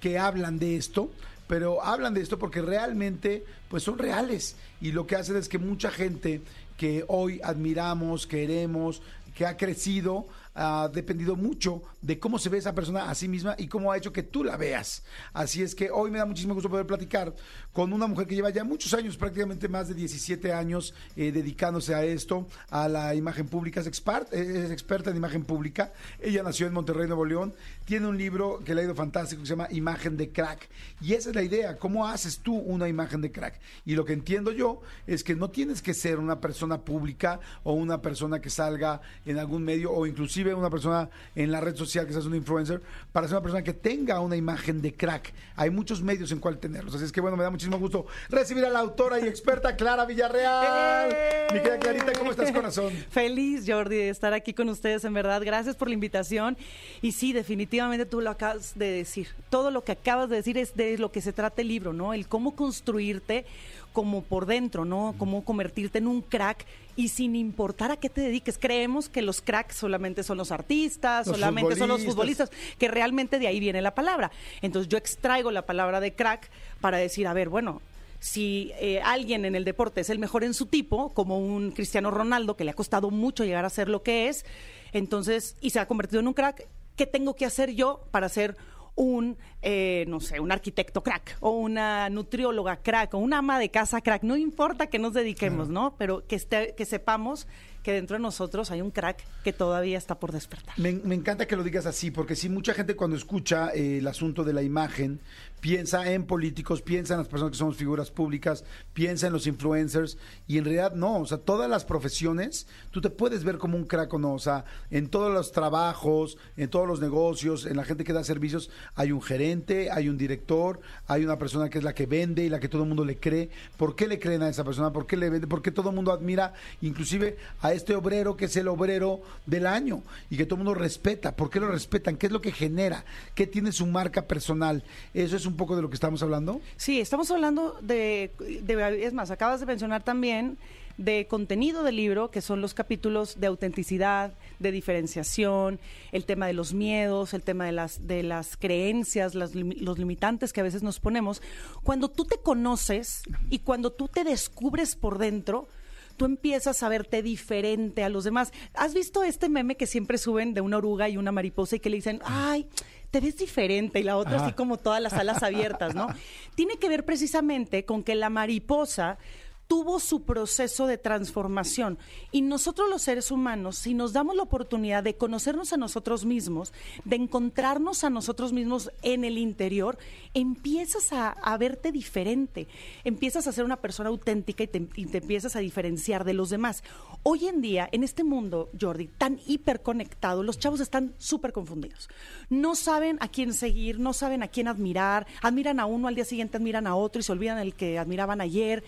que hablan de esto, pero hablan de esto porque realmente pues son reales y lo que hacen es que mucha gente que hoy admiramos, queremos, que ha crecido, ha dependido mucho de cómo se ve esa persona a sí misma y cómo ha hecho que tú la veas. Así es que hoy me da muchísimo gusto poder platicar con una mujer que lleva ya muchos años, prácticamente más de 17 años, eh, dedicándose a esto, a la imagen pública. Es, expert- es experta en imagen pública. Ella nació en Monterrey, Nuevo León. Tiene un libro que le ha ido fantástico que se llama Imagen de Crack. Y esa es la idea. ¿Cómo haces tú una imagen de crack? Y lo que entiendo yo es que no tienes que ser una persona pública o una persona que salga en algún medio o inclusive una persona en la red social que seas un influencer para ser una persona que tenga una imagen de crack. Hay muchos medios en cual tenerlos. Así es que bueno, me da muchísimo gusto recibir a la autora y experta Clara Villarreal. Mi querida Clarita, ¿cómo estás, corazón? Feliz, Jordi, de estar aquí con ustedes, en verdad. Gracias por la invitación. Y sí, definitivamente tú lo acabas de decir. Todo lo que acabas de decir es de lo que se trata el libro, ¿no? El cómo construirte como por dentro, ¿no? Cómo convertirte en un crack y sin importar a qué te dediques. Creemos que los cracks solamente son los artistas, Los solamente son los futbolistas, que realmente de ahí viene la palabra. Entonces yo extraigo la palabra de crack para decir, a ver, bueno, si eh, alguien en el deporte es el mejor en su tipo, como un Cristiano Ronaldo, que le ha costado mucho llegar a ser lo que es, entonces, y se ha convertido en un crack, ¿qué tengo que hacer yo para ser un, eh, no sé, un arquitecto crack, o una nutrióloga crack, o una ama de casa crack? No importa que nos dediquemos, ¿no? Pero que, esté, que sepamos que dentro de nosotros hay un crack que todavía está por despertar. Me, encanta que lo digas así, porque sí, mucha gente cuando escucha eh, el asunto de la imagen, piensa en políticos, piensa en las personas que somos figuras públicas, piensa en los influencers, y en realidad no, o sea, todas las profesiones, tú te puedes ver como un crack o no, o sea, en todos los trabajos, en todos los negocios, en la gente que da servicios, hay un gerente, hay un director, hay una persona que es la que vende y la que todo el mundo le cree. ¿Por qué le creen a esa persona? ¿Por qué le vende? ¿Por qué todo el mundo admira inclusive a este obrero que es el obrero del año y que todo el mundo respeta? ¿Por qué lo respetan? ¿Qué es lo que genera? ¿Qué tiene su marca personal? ¿Eso es un poco de lo que estamos hablando? Sí, estamos hablando de, de- es más, acabas de mencionar también de contenido del libro, que son los capítulos de autenticidad, de diferenciación, el tema de los miedos, el tema de las, de las creencias, los limitantes que a veces nos ponemos. Cuando tú te conoces y cuando tú te descubres por dentro, tú empiezas a verte diferente a los demás. ¿Has visto este meme que siempre suben de una oruga y una mariposa y que le dicen, ay, te ves diferente y la otra así como todas las alas abiertas, ¿no? Tiene que ver precisamente con que la mariposa tuvo su proceso de transformación. Y nosotros los seres humanos, si nos damos la oportunidad de conocernos a nosotros mismos, de encontrarnos a nosotros mismos en el interior, empiezas a, a verte diferente, empiezas a ser una persona auténtica y te, y te empiezas a diferenciar de los demás. Hoy en día, en este mundo, Jordi, tan hiperconectado, los chavos están súper confundidos. No saben a quién seguir, no saben a quién admirar, admiran a uno, al día siguiente admiran a otro y se olvidan del que admiraban ayer.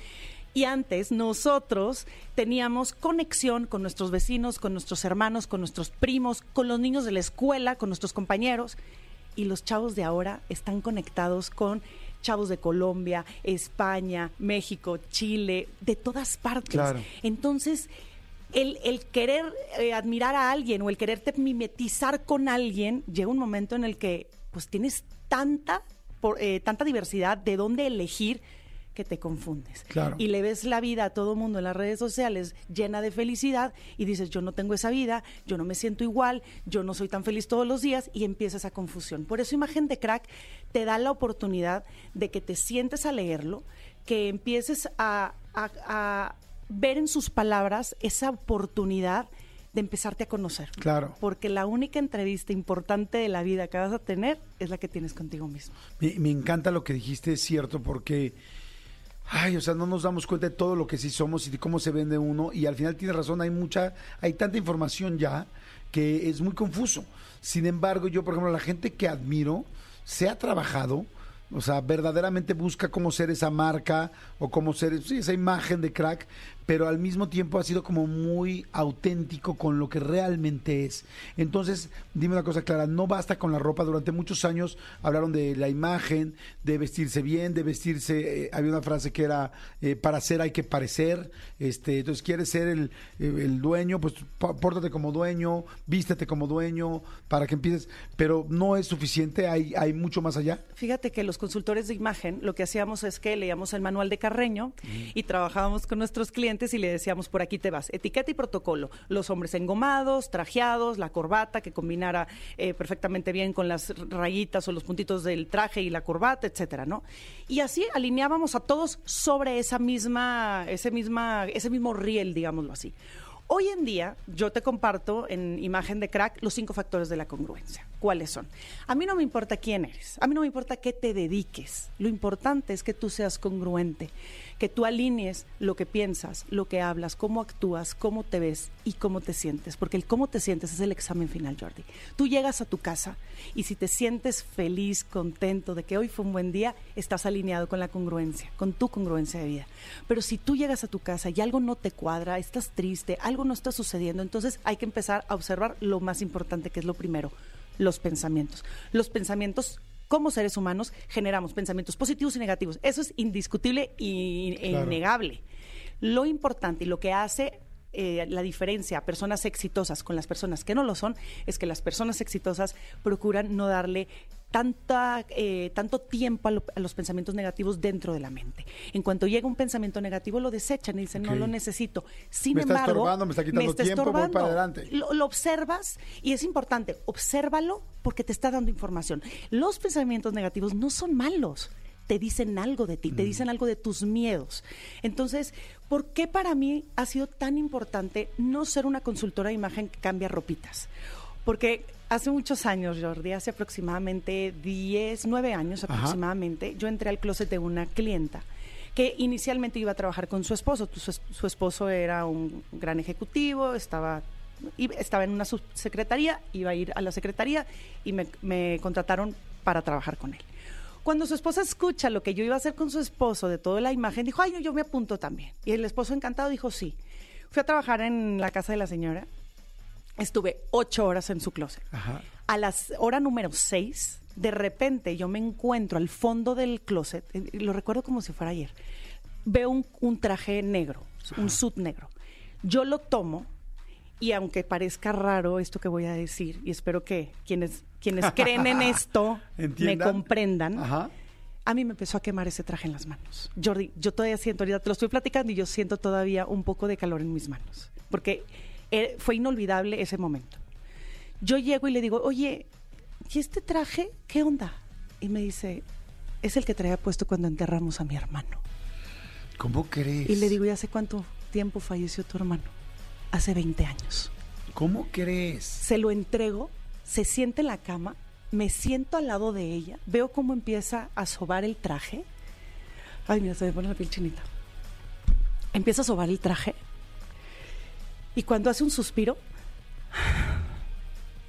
Y antes nosotros teníamos conexión con nuestros vecinos, con nuestros hermanos, con nuestros primos, con los niños de la escuela, con nuestros compañeros. Y los chavos de ahora están conectados con chavos de Colombia, España, México, Chile, de todas partes. Claro. Entonces, el, el querer eh, admirar a alguien o el quererte mimetizar con alguien, llega un momento en el que pues tienes tanta, por- eh, tanta diversidad de dónde elegir que te confundes. Claro. Y le ves la vida a todo mundo en las redes sociales llena de felicidad y dices, yo no tengo esa vida, yo no me siento igual, yo no soy tan feliz todos los días y empieza esa confusión. Por eso Imagen de Crack te da la oportunidad de que te sientes a leerlo, que empieces a, a- a ver en sus palabras esa oportunidad de empezarte a conocer. Claro. Porque la única entrevista importante de la vida que vas a tener es la que tienes contigo mismo. Me, me encanta lo que dijiste, es cierto, porque, ay, o sea, no nos damos cuenta de todo lo que sí somos y de cómo se vende uno. Y al final tienes razón, hay mucha, hay tanta información ya que es muy confuso. Sin embargo, yo, por ejemplo, la gente que admiro se ha trabajado, o sea, verdaderamente busca cómo ser esa marca o cómo ser esa imagen de crack, pero al mismo tiempo ha sido como muy auténtico con lo que realmente es. Entonces, dime una cosa clara, no basta con la ropa. Durante muchos años hablaron de la imagen, de vestirse bien, de vestirse. eh, había una frase que era eh, para ser hay que parecer. Este, entonces, quieres ser el, eh, el dueño, pues pórtate como dueño, vístete como dueño, para que empieces. Pero no es suficiente, hay, hay mucho más allá. Fíjate que los consultores de imagen lo que hacíamos es que leíamos el manual de Carreño y trabajábamos con nuestros clientes clientes y le decíamos, por aquí te vas, etiqueta y protocolo. Los hombres engomados, trajeados, la corbata que combinara eh, perfectamente bien con las rayitas o los puntitos del traje y la corbata, etcétera, ¿no? Y así alineábamos a todos sobre esa misma, ese misma, ese mismo riel, digámoslo así. Hoy en día, yo te comparto en imagen de crack los cinco factores de la congruencia. ¿Cuáles son? A mí no me importa quién eres, a mí no me importa qué te dediques. Lo importante es que tú seas congruente, que tú alinees lo que piensas, lo que hablas, cómo actúas, cómo te ves y cómo te sientes. Porque el cómo te sientes es el examen final, Jordi. Tú llegas a tu casa y si te sientes feliz, contento de que hoy fue un buen día, estás alineado con la congruencia, con tu congruencia de vida. Pero si tú llegas a tu casa y algo no te cuadra, estás triste, algo no está sucediendo, entonces hay que empezar a observar lo más importante, que es lo primero, los pensamientos. Los pensamientos como seres humanos generamos pensamientos positivos y negativos. Eso es indiscutible y- e Claro. innegable. Lo importante y lo que hace eh, la diferencia a personas exitosas con las personas que no lo son es que las personas exitosas procuran no darle tanta, eh, tanto tiempo a, lo- a los pensamientos negativos dentro de la mente. En cuanto llega un pensamiento negativo, lo desechan y dicen, no lo necesito. Sin Me está embargo, estorbando, me está quitando tiempo, voy para adelante. Lo, lo observas y es importante, obsérvalo porque te está dando información. Los pensamientos negativos no son malos. Te dicen algo de ti, te dicen algo de tus miedos. Entonces, ¿por qué para mí ha sido tan importante no ser una consultora de imagen que cambia ropitas? Porque hace muchos años, Jordi, hace aproximadamente 10, 9 años Ajá. aproximadamente, yo entré al closet de una clienta que inicialmente iba a trabajar con su esposo. Tu- Su, su esposo era un gran ejecutivo, estaba, estaba en una subsecretaría, iba a ir a la secretaría y me, me contrataron para trabajar con él. Cuando su esposa escucha lo que yo iba a hacer con su esposo de toda la imagen, dijo, ay, no, yo me apunto también. Y el esposo encantado dijo, sí. Fui a trabajar en la casa de la señora. Estuve ocho horas en su closet. Ajá. A las hora número seis, de repente yo me encuentro al fondo del closet, eh, lo recuerdo como si fuera ayer. Veo un, un traje negro, un suit negro. Yo lo tomo y aunque parezca raro esto que voy a decir, y espero que quienes, quienes creen en esto me comprendan, Ajá. a mí me empezó a quemar ese traje en las manos. Jordi, yo todavía siento, ahorita te lo estoy platicando y yo siento todavía un poco de calor en mis manos, porque eh, fue inolvidable ese momento. Yo llego y le digo, oye, ¿y este traje qué onda? Y me dice, es el que traía puesto cuando enterramos a mi hermano. ¿Cómo crees? Y le digo, ¿y hace cuánto tiempo falleció tu hermano? Hace 20 años. ¿Cómo crees? Se lo entrego, se siente en la cama, me siento al lado de ella, veo cómo empieza a sobar el traje. Ay, mira, se me pone la piel chinita. Empieza a sobar el traje. Y cuando hace un suspiro,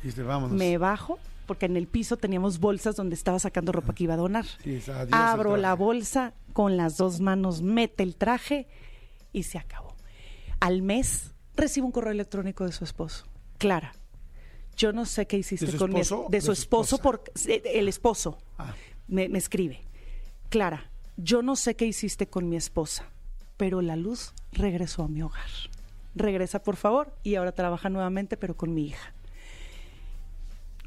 Dice, vámonos. me bajo, porque en el piso teníamos bolsas donde estaba sacando ropa que iba a donar. El Abro la traje. bolsa con las dos manos, mete el traje y se acabó. Al mes recibo un correo electrónico de su esposo. Clara, yo no sé qué hiciste ¿De su con mi esposo? de su ¿De su esposo esposa? por eh, el esposo. Ah. Me, me escribe. Clara, yo no sé qué hiciste con mi esposa, pero la luz regresó a mi hogar. Regresa, por favor, y ahora trabaja nuevamente, pero con mi hija.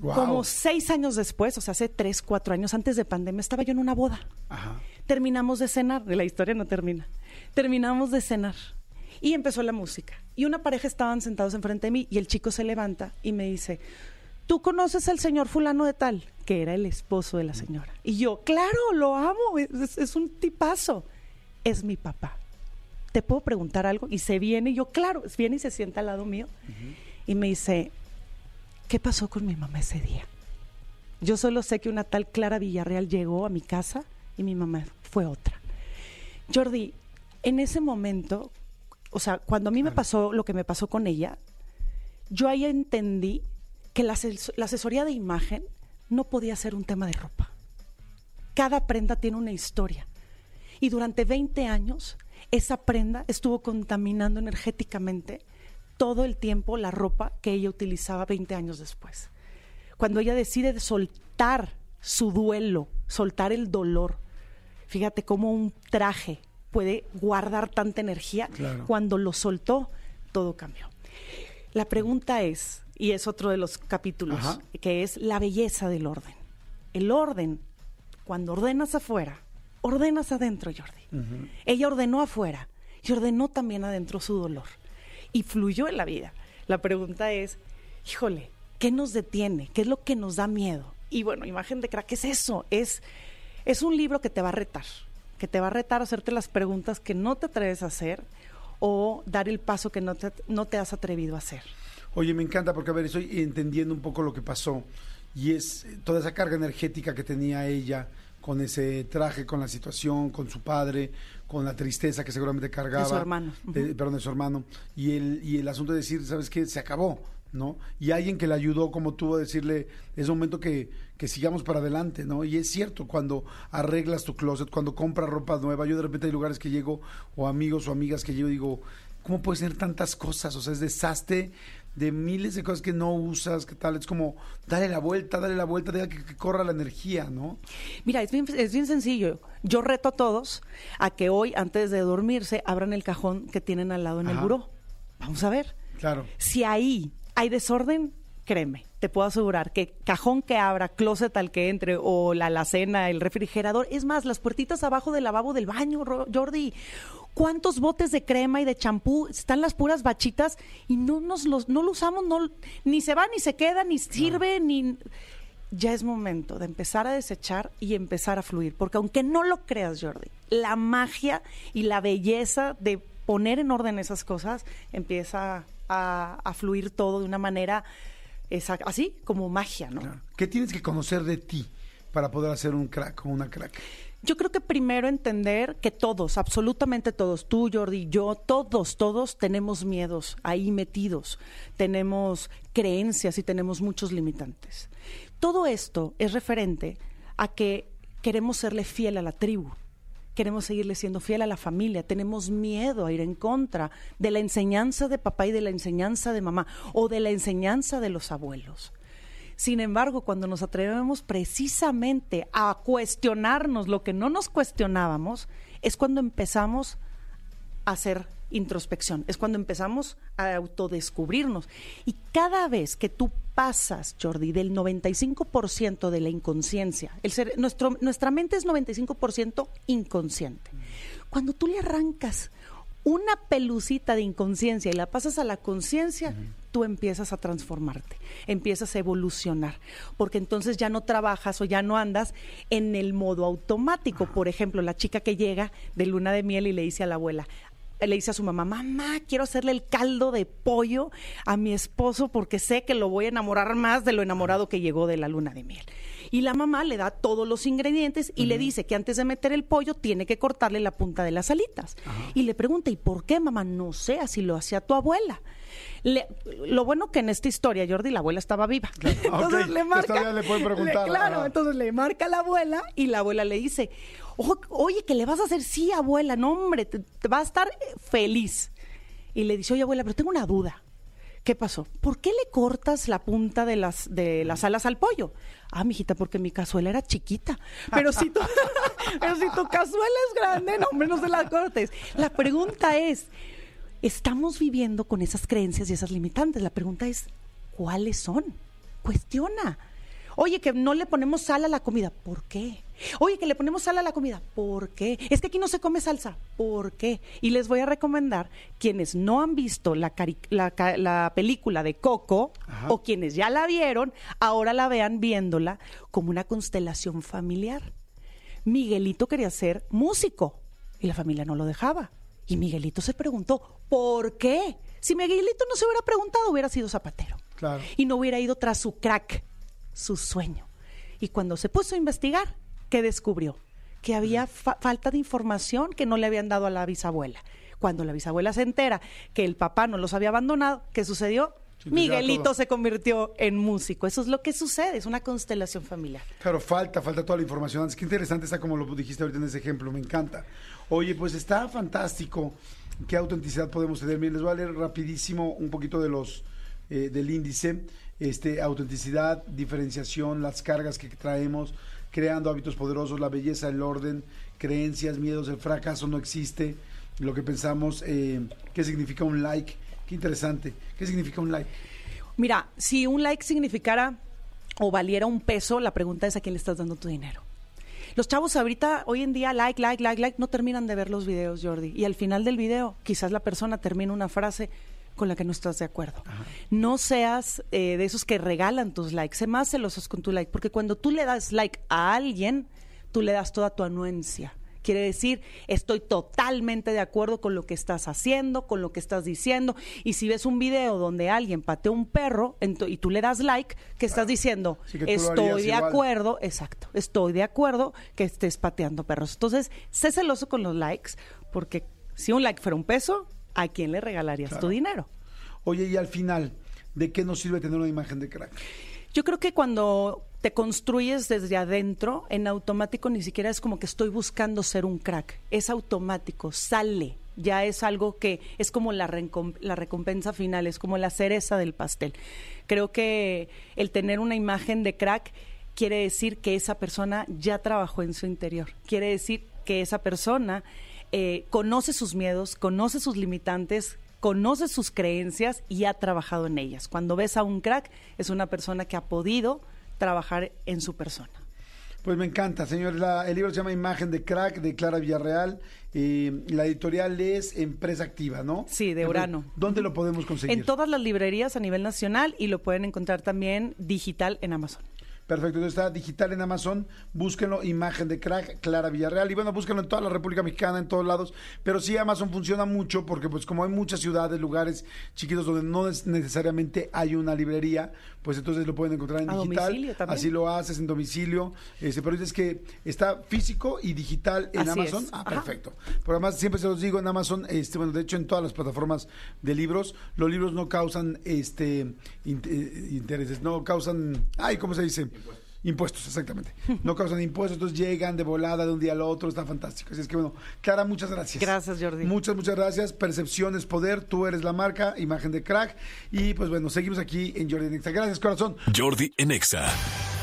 Como seis años después, o sea, hace tres, cuatro años antes de pandemia, estaba yo en una boda. Ajá. Terminamos de cenar, la historia no termina. Terminamos de cenar y empezó la música. Y una pareja estaban sentados enfrente de mí y el chico se levanta y me dice, ¿tú conoces al señor fulano de tal? Que era el esposo de la señora. Y yo, claro, lo amo, es, es un tipazo. Es mi papá. ¿Te puedo preguntar algo? Y se viene y yo, claro, viene y se sienta al lado mío y me dice, ¿qué pasó con mi mamá ese día? Yo solo sé que una tal Clara Villarreal llegó a mi casa y mi mamá fue otra. Jordi, en ese momento, o sea, cuando a mí me pasó lo que me pasó con ella, yo ahí entendí que la, ases- la asesoría de imagen no podía ser un tema de ropa. Cada prenda tiene una historia. Y durante 20 años, esa prenda estuvo contaminando energéticamente todo el tiempo la ropa que ella utilizaba 20 años después. Cuando ella decide soltar su duelo, soltar el dolor, fíjate cómo un traje puede guardar tanta energía. Claro. Cuando lo soltó, todo cambió. La pregunta es, y es otro de los capítulos, Ajá. que es la belleza del orden. El orden, cuando ordenas afuera, ordenas adentro, Jordi. Ella ordenó afuera y ordenó también adentro su dolor. Y fluyó en la vida. La pregunta es, híjole, ¿qué nos detiene? ¿Qué es lo que nos da miedo? Y bueno, imagen de crack, ¿qué es eso? Es, es un libro que te va a retar, que te va a retar a hacerte las preguntas que no te atreves a hacer o dar el paso que no te, no te has atrevido a hacer. Oye, me encanta porque, a ver, estoy entendiendo un poco lo que pasó y es eh, toda esa carga energética que tenía ella con ese traje, con la situación, con su padre, con la tristeza que seguramente cargaba. De su hermano. de- perdón, de su hermano. Y el, y el asunto de decir, ¿sabes qué? Se acabó, ¿no? Y alguien que le ayudó como tú a decirle, es un momento que, que sigamos para adelante, ¿no? Y es cierto, cuando arreglas tu closet, cuando compras ropa nueva, yo de repente hay lugares que llego, o amigos o amigas que llego y digo, ¿cómo puedes tener tantas cosas? O sea, es desastre de miles de cosas que no usas, que tal, es como, dale la vuelta, dale la vuelta, deja que, que corra la energía, ¿no? Mira, es bien, es bien sencillo. Yo reto a todos a que hoy, antes de dormirse, abran el cajón que tienen al lado en el buró. Vamos a ver. Claro. Si ahí hay desorden, créeme, te puedo asegurar que cajón que abra, closet al que entre, o la alacena, el refrigerador, es más, las puertitas abajo del lavabo del baño, Jordi. ¿Cuántos botes de crema y de champú están las puras bachitas y no nos los, no lo usamos, no, ni se va, ni se queda, ni sirve, ni ya es momento de empezar a desechar y empezar a fluir. Porque aunque no lo creas, Jordi, la magia y la belleza de poner en orden esas cosas empieza a, a fluir todo de una manera esa- así como magia, ¿no? Claro. ¿Qué tienes que conocer de ti para poder hacer un crack o una crack? Yo creo que primero entender que todos, absolutamente todos, tú, Jordi, yo, todos, todos tenemos miedos ahí metidos, tenemos creencias y tenemos muchos limitantes. Todo esto es referente a que queremos serle fiel a la tribu, queremos seguirle siendo fiel a la familia, tenemos miedo a ir en contra de la enseñanza de papá y de la enseñanza de mamá o de la enseñanza de los abuelos. Sin embargo, cuando nos atrevemos precisamente a cuestionarnos lo que no nos cuestionábamos, es cuando empezamos a hacer introspección, es cuando empezamos a autodescubrirnos. Y cada vez que tú pasas, Jordi, del 95% de la inconsciencia, el ser, nuestro, nuestra mente es 95% inconsciente. Cuando tú le arrancas una pelucita de inconsciencia y la pasas a la conciencia, tú empiezas a transformarte, empiezas a evolucionar, porque entonces ya no trabajas o ya no andas en el modo automático. Por ejemplo, la chica que llega de luna de miel y le dice a la abuela, le dice a su mamá, mamá, quiero hacerle el caldo de pollo a mi esposo porque sé que lo voy a enamorar más de lo enamorado que llegó de la luna de miel. Y la mamá le da todos los ingredientes y le dice que antes de meter el pollo tiene que cortarle la punta de las alitas. Y le pregunta, ¿y por qué, mamá? No sé, así lo hacía tu abuela. Le- lo bueno que en esta historia, Jordi, la abuela estaba viva. Entonces le marca. le pueden preguntar, claro, entonces le marca a la abuela y la abuela le dice, "Ojo, oye, que le vas a hacer sí, abuela, no, hombre, te, te va a estar feliz. Y le dice, oye, abuela, pero tengo una duda. ¿Qué pasó? ¿Por qué le cortas la punta de las, de las alas al pollo? Ah, mijita, porque mi cazuela era chiquita. Pero si tu, pero si tu cazuela es grande, no, hombre, no se la cortes. La pregunta es, estamos viviendo con esas creencias y esas limitantes. La pregunta es, ¿cuáles son? Cuestiona. Oye, que no le ponemos sal a la comida. ¿Por qué? Oye, que le ponemos sal a la comida. ¿Por qué? Es que aquí no se come salsa. ¿Por qué? Y les voy a recomendar, quienes no han visto la, cari- la ca- la película de Coco, Ajá. o quienes ya la vieron, ahora la vean viéndola como una constelación familiar. Miguelito quería ser músico y la familia no lo dejaba. Y Miguelito se preguntó, ¿por qué? Si Miguelito no se hubiera preguntado, hubiera sido zapatero. Claro. Y no hubiera ido tras su crack, su sueño. Y cuando se puso a investigar, ¿qué descubrió? Que había fa- falta de información que no le habían dado a la bisabuela. Cuando la bisabuela se entera que el papá no los había abandonado, ¿qué sucedió? Pues Miguelito se convirtió en músico. Eso es lo que sucede, es una constelación familiar. Claro, falta, falta toda la información. antes. Qué interesante está como lo dijiste ahorita en ese ejemplo, me encanta. Oye, pues está fantástico. ¿Qué autenticidad podemos tener? Miren, les voy a leer rapidísimo un poquito de los eh, del índice. Este, autenticidad, diferenciación, las cargas que traemos, creando hábitos poderosos, la belleza, el orden, creencias, miedos, el fracaso no existe, lo que pensamos, eh, qué significa un like, qué interesante, qué significa un like. Mira, si un like significara o valiera un peso, la pregunta es a quién le estás dando tu dinero. Los chavos ahorita, hoy en día, like, like, like, like, no terminan de ver los videos, Jordi. Y al final del video, quizás la persona termina una frase con la que no estás de acuerdo. No seas eh, de esos que regalan tus likes, sé más celosos con tu like, porque cuando tú le das like a alguien, tú le das toda tu anuencia. Quiere decir, estoy totalmente de acuerdo con lo que estás haciendo, con lo que estás diciendo. Y si ves un video donde alguien patea un perro y tú le das like, que estás diciendo, Sí, que estoy de igual". acuerdo, exacto, estoy de acuerdo que estés pateando perros. Entonces, sé celoso con los likes, porque si un like fuera un peso, ¿a quién le regalarías tu dinero? Oye, y al final, ¿de qué nos sirve tener una imagen de crack? Yo creo que cuando te construyes desde adentro, en automático ni siquiera es como que estoy buscando ser un crack. Es automático, sale. Ya es algo que es como la, recompensa final, es como la cereza del pastel. Creo que el tener una imagen de crack quiere decir que esa persona ya trabajó en su interior. Quiere decir que esa persona eh, conoce sus miedos, conoce sus limitantes, conoce sus creencias y ha trabajado en ellas. Cuando ves a un crack, es una persona que ha podido trabajar en su persona. Pues me encanta, señor. La- el libro se llama Imagen de Crack de Clara Villarreal. Eh, la editorial es Empresa Activa, ¿no? Sí, de Urano. ¿Dónde lo podemos conseguir? En todas las librerías a nivel nacional y lo pueden encontrar también digital en Amazon. Perfecto, entonces está digital en Amazon, búsquenlo, imagen de crack, Clara Villarreal, y bueno, búsquenlo en toda la República Mexicana, en todos lados, pero sí Amazon funciona mucho porque pues como hay muchas ciudades, lugares chiquitos donde no es necesariamente hay una librería, pues entonces lo pueden encontrar en A digital, así lo haces en domicilio, este, pero dices que está físico y digital en Así Amazon, es. ah, perfecto, pero además siempre se los digo en Amazon, este, bueno, de hecho en todas las plataformas de libros, los libros no causan este eh, intereses, no causan, ay, ¿cómo se dice? Impuestos, exactamente. No causan impuestos, entonces llegan de volada de un día al otro, está fantástico. Así es que bueno, Clara, muchas gracias. Gracias, Jordi. Muchas, muchas gracias. Percepción es poder, tú eres la marca, imagen de crack. Y pues bueno, seguimos aquí en Jordi Nexa. Gracias, corazón. Jordi en Exa.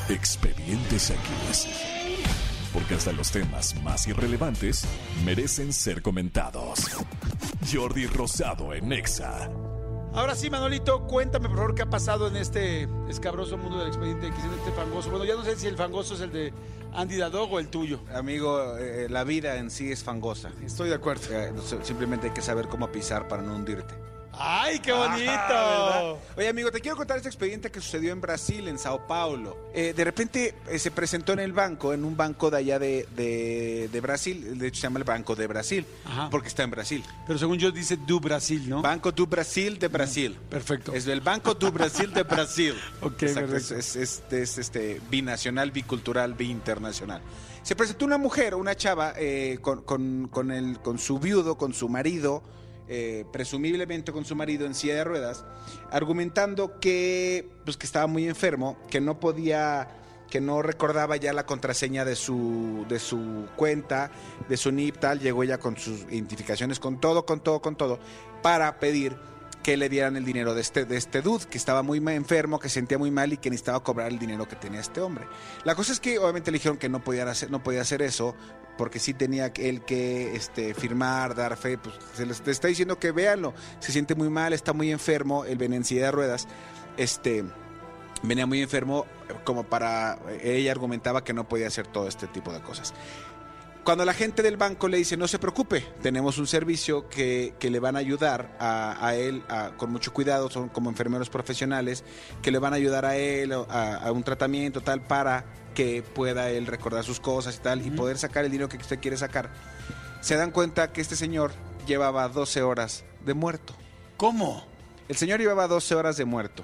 Expedientes X. Porque hasta los temas más irrelevantes merecen ser comentados. Jordi Rosado en Exa. Ahora sí, Manolito, cuéntame por favor qué ha pasado en este escabroso mundo del expediente X, en este fangoso. Bueno, ya no sé si el fangoso es el de Andy Dadog o el tuyo. Amigo, eh, la vida en sí es fangosa. Estoy de acuerdo. Eh, simplemente hay que saber cómo pisar para no hundirte. ¡Ay, qué Ah, bonito! ¿verdad? Oye, amigo, te quiero contar este expediente que sucedió en Brasil, en Sao Paulo. Eh, de repente eh, se presentó en el banco, en un banco de allá de, de- de Brasil. De hecho, se llama el Banco de Brasil, Ajá. porque está en Brasil. Pero según yo dice Du Brasil, ¿no? Banco do Brasil de Brasil. Perfecto. Es el Banco do Brasil de Brasil. Ok, Exacto, perfecto. Es, es- es- es, este, binacional, bicultural, biinternacional. Se presentó una mujer, una chava, eh, con, con- con el, con su viudo, con su marido, eh, presumiblemente con su marido en silla de ruedas, argumentando que, pues, que estaba muy enfermo, que no podía que no recordaba ya la contraseña de su, de su cuenta, de su NIP, tal, llegó ella con sus identificaciones, con todo, con todo, con todo, para pedir que le dieran el dinero de este, de este dude, que estaba muy enfermo, que se sentía muy mal y que necesitaba cobrar el dinero que tenía este hombre. La cosa es que obviamente le dijeron que no, podían hacer, no podía hacer eso, porque sí tenía él que este, firmar, dar fe, pues se les está diciendo que véanlo, se siente muy mal, está muy enfermo, él venía de ruedas, este venía muy enfermo como para ella argumentaba que no podía hacer todo este tipo de cosas. Cuando la gente del banco le dice, no se preocupe, tenemos un servicio que, que le van a ayudar a, a él a- con mucho cuidado, son como enfermeros profesionales, que le van a ayudar a él a, a un tratamiento tal para que pueda él recordar sus cosas y tal y poder sacar el dinero que usted quiere sacar. Se dan cuenta que este señor llevaba 12 horas de muerto. ¿Cómo? El señor llevaba 12 horas de muerto.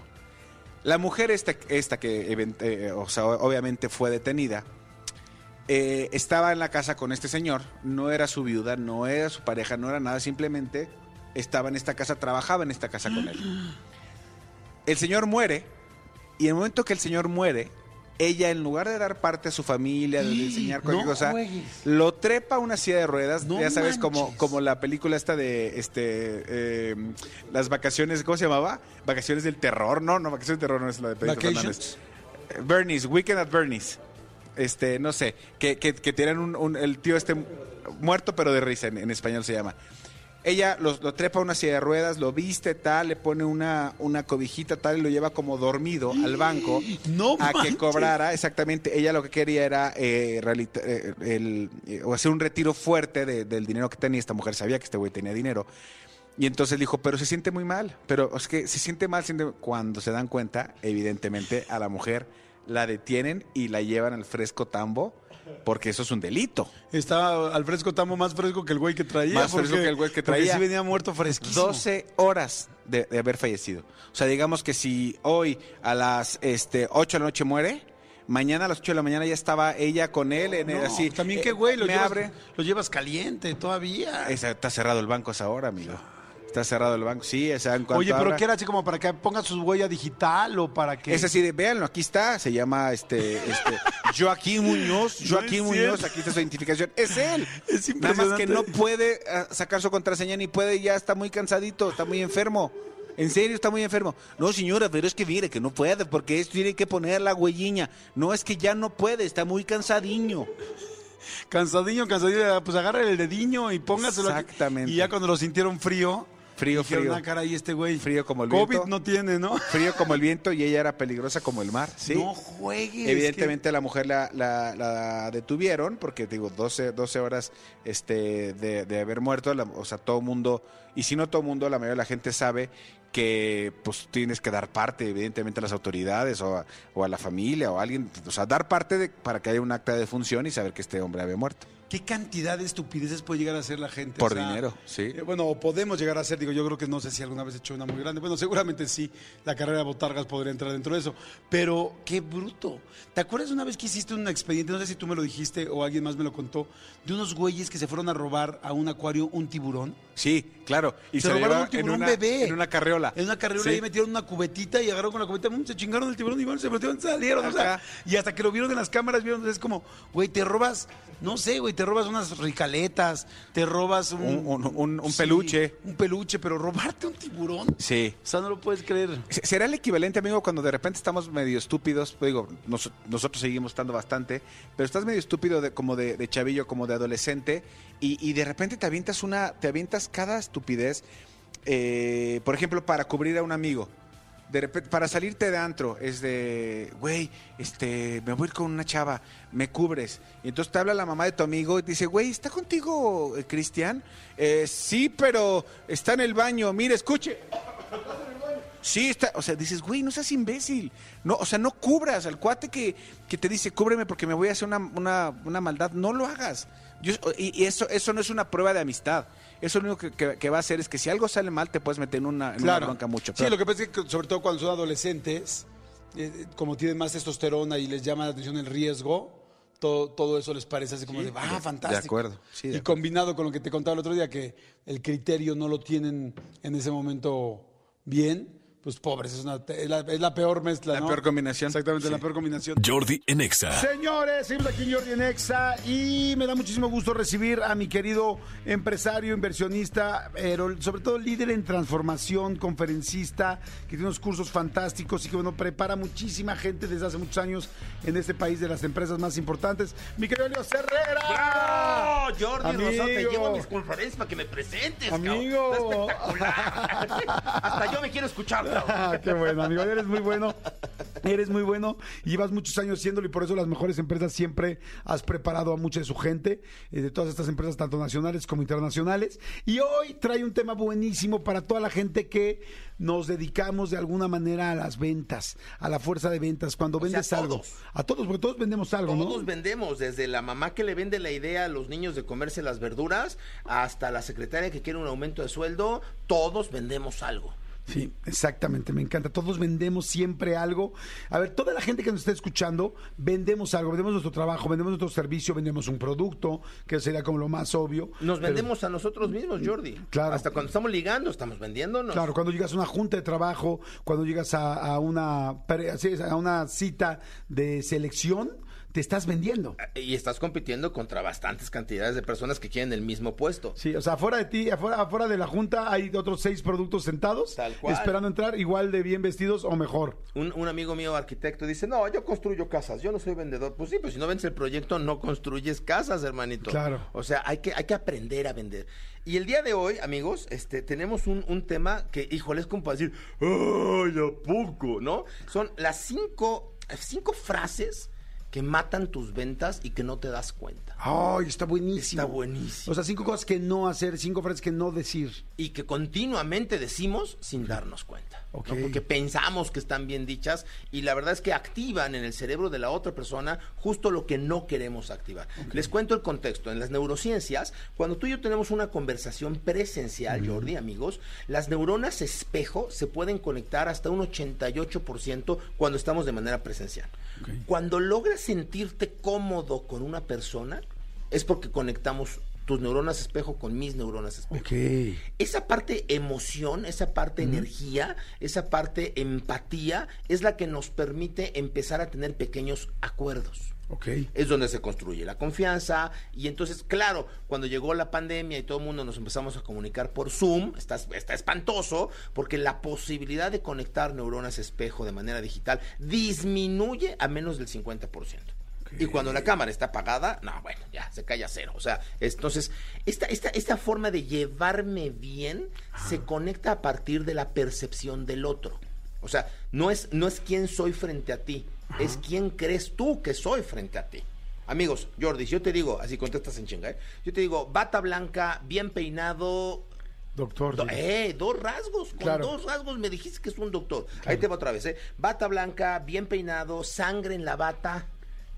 La mujer esta, esta que eh, o sea, obviamente fue detenida, eh, estaba en la casa con este señor, no era su viuda, no era su pareja, no era nada, simplemente estaba en esta casa, trabajaba en esta casa con él. El señor muere y en el momento que el señor muere, ella en lugar de dar parte a su familia, de enseñar cualquier no cosa, juegues. lo trepa a una silla de ruedas, No ya sabes, como, manches. como la película esta de este eh, las vacaciones, ¿cómo se llamaba? Vacaciones del terror, no, no, vacaciones del terror no es la de Pedro. Fernández. Eh, Bernie's, Weekend at Bernie's. Este, no sé, que, que, que tienen un, un- el tío este muerto pero de risa, en, en español se llama. Ella lo, lo trepa a una silla de ruedas, lo viste tal, le pone una, una cobijita tal y lo lleva como dormido al banco No a que cobrara. Exactamente, ella lo que quería era eh, realita- eh, el- eh, o hacer un retiro fuerte de- del dinero que tenía. Esta mujer sabía que este güey tenía dinero. Y entonces dijo, pero se siente muy mal. Pero es que se siente mal siente- cuando se dan cuenta, evidentemente, a la mujer la detienen y la llevan al fresco tambo, porque eso es un delito. Estaba al fresco tamo más fresco que el güey que traía. Más fresco que el güey que porque traía. sí venía muerto fresquísimo. 12 horas de, de haber fallecido. O sea, digamos que si hoy a las este, 8 de la noche muere, mañana a las 8 de la mañana ya estaba ella con él en el No, así. También eh, qué güey, lo llevas, abre. lo llevas caliente todavía. Esa- está cerrado el banco a esa hora, amigo. Está cerrado el banco. Sí, esa en cuanto Oye, pero ¿qué era así como para que ponga su huella digital o para que...? Es así de, véanlo, aquí está, se llama este, este Joaquín Muñoz, No Joaquín es Muñoz, aquí está su identificación, es él. Es Nada más que no impresionante. puede ah, sacar su contraseña ni puede, ya está muy cansadito, está muy enfermo. En serio, está muy enfermo. No, señora, pero es que mire que no puede, porque esto tiene que poner la huelliña. No, es que ya no puede, está muy cansadiño. Cansadillo, cansadillo, pues agarra el dediño y póngaselo aquí. Exactamente. Y ya cuando lo sintieron frío... Frío, dijeron, frío. "Ah, caray, este güey... Frío como el COVID viento. no tiene, ¿no? Frío como el viento y ella era peligrosa como el mar, ¿sí? No juegues. Evidentemente la mujer la, la- la detuvieron porque digo 12, 12 horas este, de, de haber muerto, la- o sea, todo mundo, y si no todo mundo, la mayoría de la gente sabe que pues tienes que dar parte evidentemente a las autoridades o a, o a la familia o a alguien, o sea, dar parte de- para que haya un acta de función y saber que este hombre había muerto. ¿Qué cantidad de estupideces puede llegar a hacer la gente? Por dinero, sí. eh, bueno, o podemos llegar a hacer, digo, yo creo que no sé si alguna vez he hecho una muy grande. Bueno, seguramente sí, la carrera de Botargas podría entrar dentro de eso. Pero qué bruto. ¿Te acuerdas una vez que hiciste un expediente, no sé si tú me lo dijiste o alguien más me lo contó, de unos güeyes que se fueron a robar a un acuario un tiburón? Sí, claro. Y se, lo robaron un tiburón en una, bebé. En una carriola. En una carriola Sí. y metieron una cubetita y agarraron con la cubeta, ¡pum! se chingaron el tiburón y bueno, se metieron, salieron. o sea, y hasta que lo vieron en las cámaras, vieron, es como, güey, te robas, no sé, güey, te robas unas ricaletas, te robas un, Un- un- un- un peluche. Un peluche, pero robarte un tiburón. Sí. O sea, no lo puedes creer. Se- ¿Será el equivalente, amigo, cuando de repente estamos medio estúpidos? Pues digo, nos- nosotros seguimos estando bastante, pero estás medio estúpido de, como de, de chavillo, como de adolescente, y, y de repente te avientas una, te avientas cada estupidez, eh, por ejemplo, para cubrir a un amigo. De repente, para salirte de antro, es de, güey, este, me voy con una chava, me cubres. Y entonces te habla la mamá de tu amigo y te dice, güey, ¿está contigo eh, Cristian? "Eh, sí, pero está en el baño, mire, escuche. Sí, está, o sea, dices, güey, no seas imbécil. No, o sea, no cubras al cuate que, que te dice, cúbreme porque me voy a hacer una, una, una maldad. No lo hagas. Yo- y y eso, eso no es una prueba de amistad. Eso lo único que, que- que va a hacer es que si algo sale mal, te puedes meter en una, en una bronca mucho. Sí, lo que pasa es que sobre todo cuando son adolescentes, eh, como tienen más testosterona y les llama la atención el riesgo, todo, todo eso les parece así como de, ah, de- fantástico. de acuerdo, sí, de y acuerdo. combinado con lo que te contaba el otro día, que el criterio no lo tienen en ese momento bien, pues pobres, es, una- es la, es la peor mezcla, La ¿no? peor combinación. Exactamente, la peor combinación. Jordi en Exa. Señores, seguimos aquí en Jordi en Exa y me da muchísimo gusto recibir a mi querido empresario, inversionista, pero sobre todo líder en transformación, conferencista, que tiene unos cursos fantásticos y que bueno, prepara muchísima gente desde hace muchos años en este país de las empresas más importantes. Mi querido Leo Herrera. ¡Bravo! Jordi Amigo. Rosado, te llevo a mis conferencias para que me presentes, cabrón. Amigo. Está espectacular. Hasta yo me quiero escuchar. Ah, qué bueno, amigo. Eres muy bueno. Eres muy bueno. Llevas muchos años haciéndolo y por eso las mejores empresas siempre has preparado a mucha de su gente, eh, de todas estas empresas, tanto nacionales como internacionales. Y hoy trae un tema buenísimo para toda la gente que nos dedicamos de alguna manera a las ventas, a la fuerza de ventas. Cuando sea, vendes algo. todos. A todos, porque todos vendemos algo, Todos ¿no? vendemos, desde la mamá que le vende la idea a los niños de comerse las verduras, hasta la secretaria que quiere un aumento de sueldo, todos vendemos algo. Sí, exactamente, me encanta. Todos vendemos siempre algo. A ver, toda la gente que nos está escuchando, vendemos algo, vendemos nuestro trabajo, vendemos nuestro servicio, vendemos un producto, que sería como lo más obvio. Nos Pero, vendemos a nosotros mismos, Jordi. Claro. Hasta cuando estamos ligando, estamos vendiéndonos. Claro, cuando llegas a una junta de trabajo, cuando llegas a, a una, a una cita de selección, te estás vendiendo. Y estás compitiendo contra bastantes cantidades de personas que quieren el mismo puesto. Sí, o sea, afuera de ti, afuera, afuera de la junta hay otros seis productos sentados Tal cual. esperando entrar igual de bien vestidos o mejor. Un, un amigo mío arquitecto dice, no, yo construyo casas, yo no soy vendedor. Pues sí, pues si no vendes el proyecto, no construyes casas, hermanito. Claro. O sea, hay que, hay que aprender a vender. Y el día de hoy, amigos, este, tenemos un, un tema que, híjole, es como para decir, ¡ay, a poco! ¿No? Son las cinco, cinco frases que matan tus ventas y que no te das cuenta. Ay, está buenísimo. Está buenísimo. O sea, cinco cosas que no hacer, cinco frases que no decir. y que continuamente decimos sin darnos cuenta. ¿no? Ok. Porque pensamos que están bien dichas y la verdad es que activan en el cerebro de la otra persona justo lo que no queremos activar. Les cuento el contexto. En las neurociencias, cuando tú y yo tenemos una conversación presencial, Jordi, amigos, las neuronas espejo se pueden conectar hasta un 88% cuando estamos de manera presencial. Cuando logras sentirte cómodo con una persona, es porque conectamos tus neuronas espejo con mis neuronas espejo. Esa parte emoción, esa parte energía, esa parte empatía es la que nos permite empezar a tener pequeños acuerdos. Es donde se construye la confianza y entonces, claro, cuando llegó la pandemia y todo el mundo nos empezamos a comunicar por Zoom, está, está espantoso porque la posibilidad de conectar neuronas espejo de manera digital disminuye a menos del 50%. Y cuando la cámara está apagada, no, bueno, ya se cae a cero. O sea, es- entonces, esta, esta, esta forma de llevarme bien se conecta a partir de la percepción del otro. O sea, no es, no es quién soy frente a ti, es quién crees tú que soy frente a ti. Amigos, Jordi, yo te digo, así contestas en chinga, ¿eh? yo te digo, bata blanca, bien peinado, Doctor. Do- eh, dos rasgos, con Claro. dos rasgos me dijiste que es un doctor. Ahí te va otra vez, ¿eh? Bata blanca, bien peinado, sangre en la bata.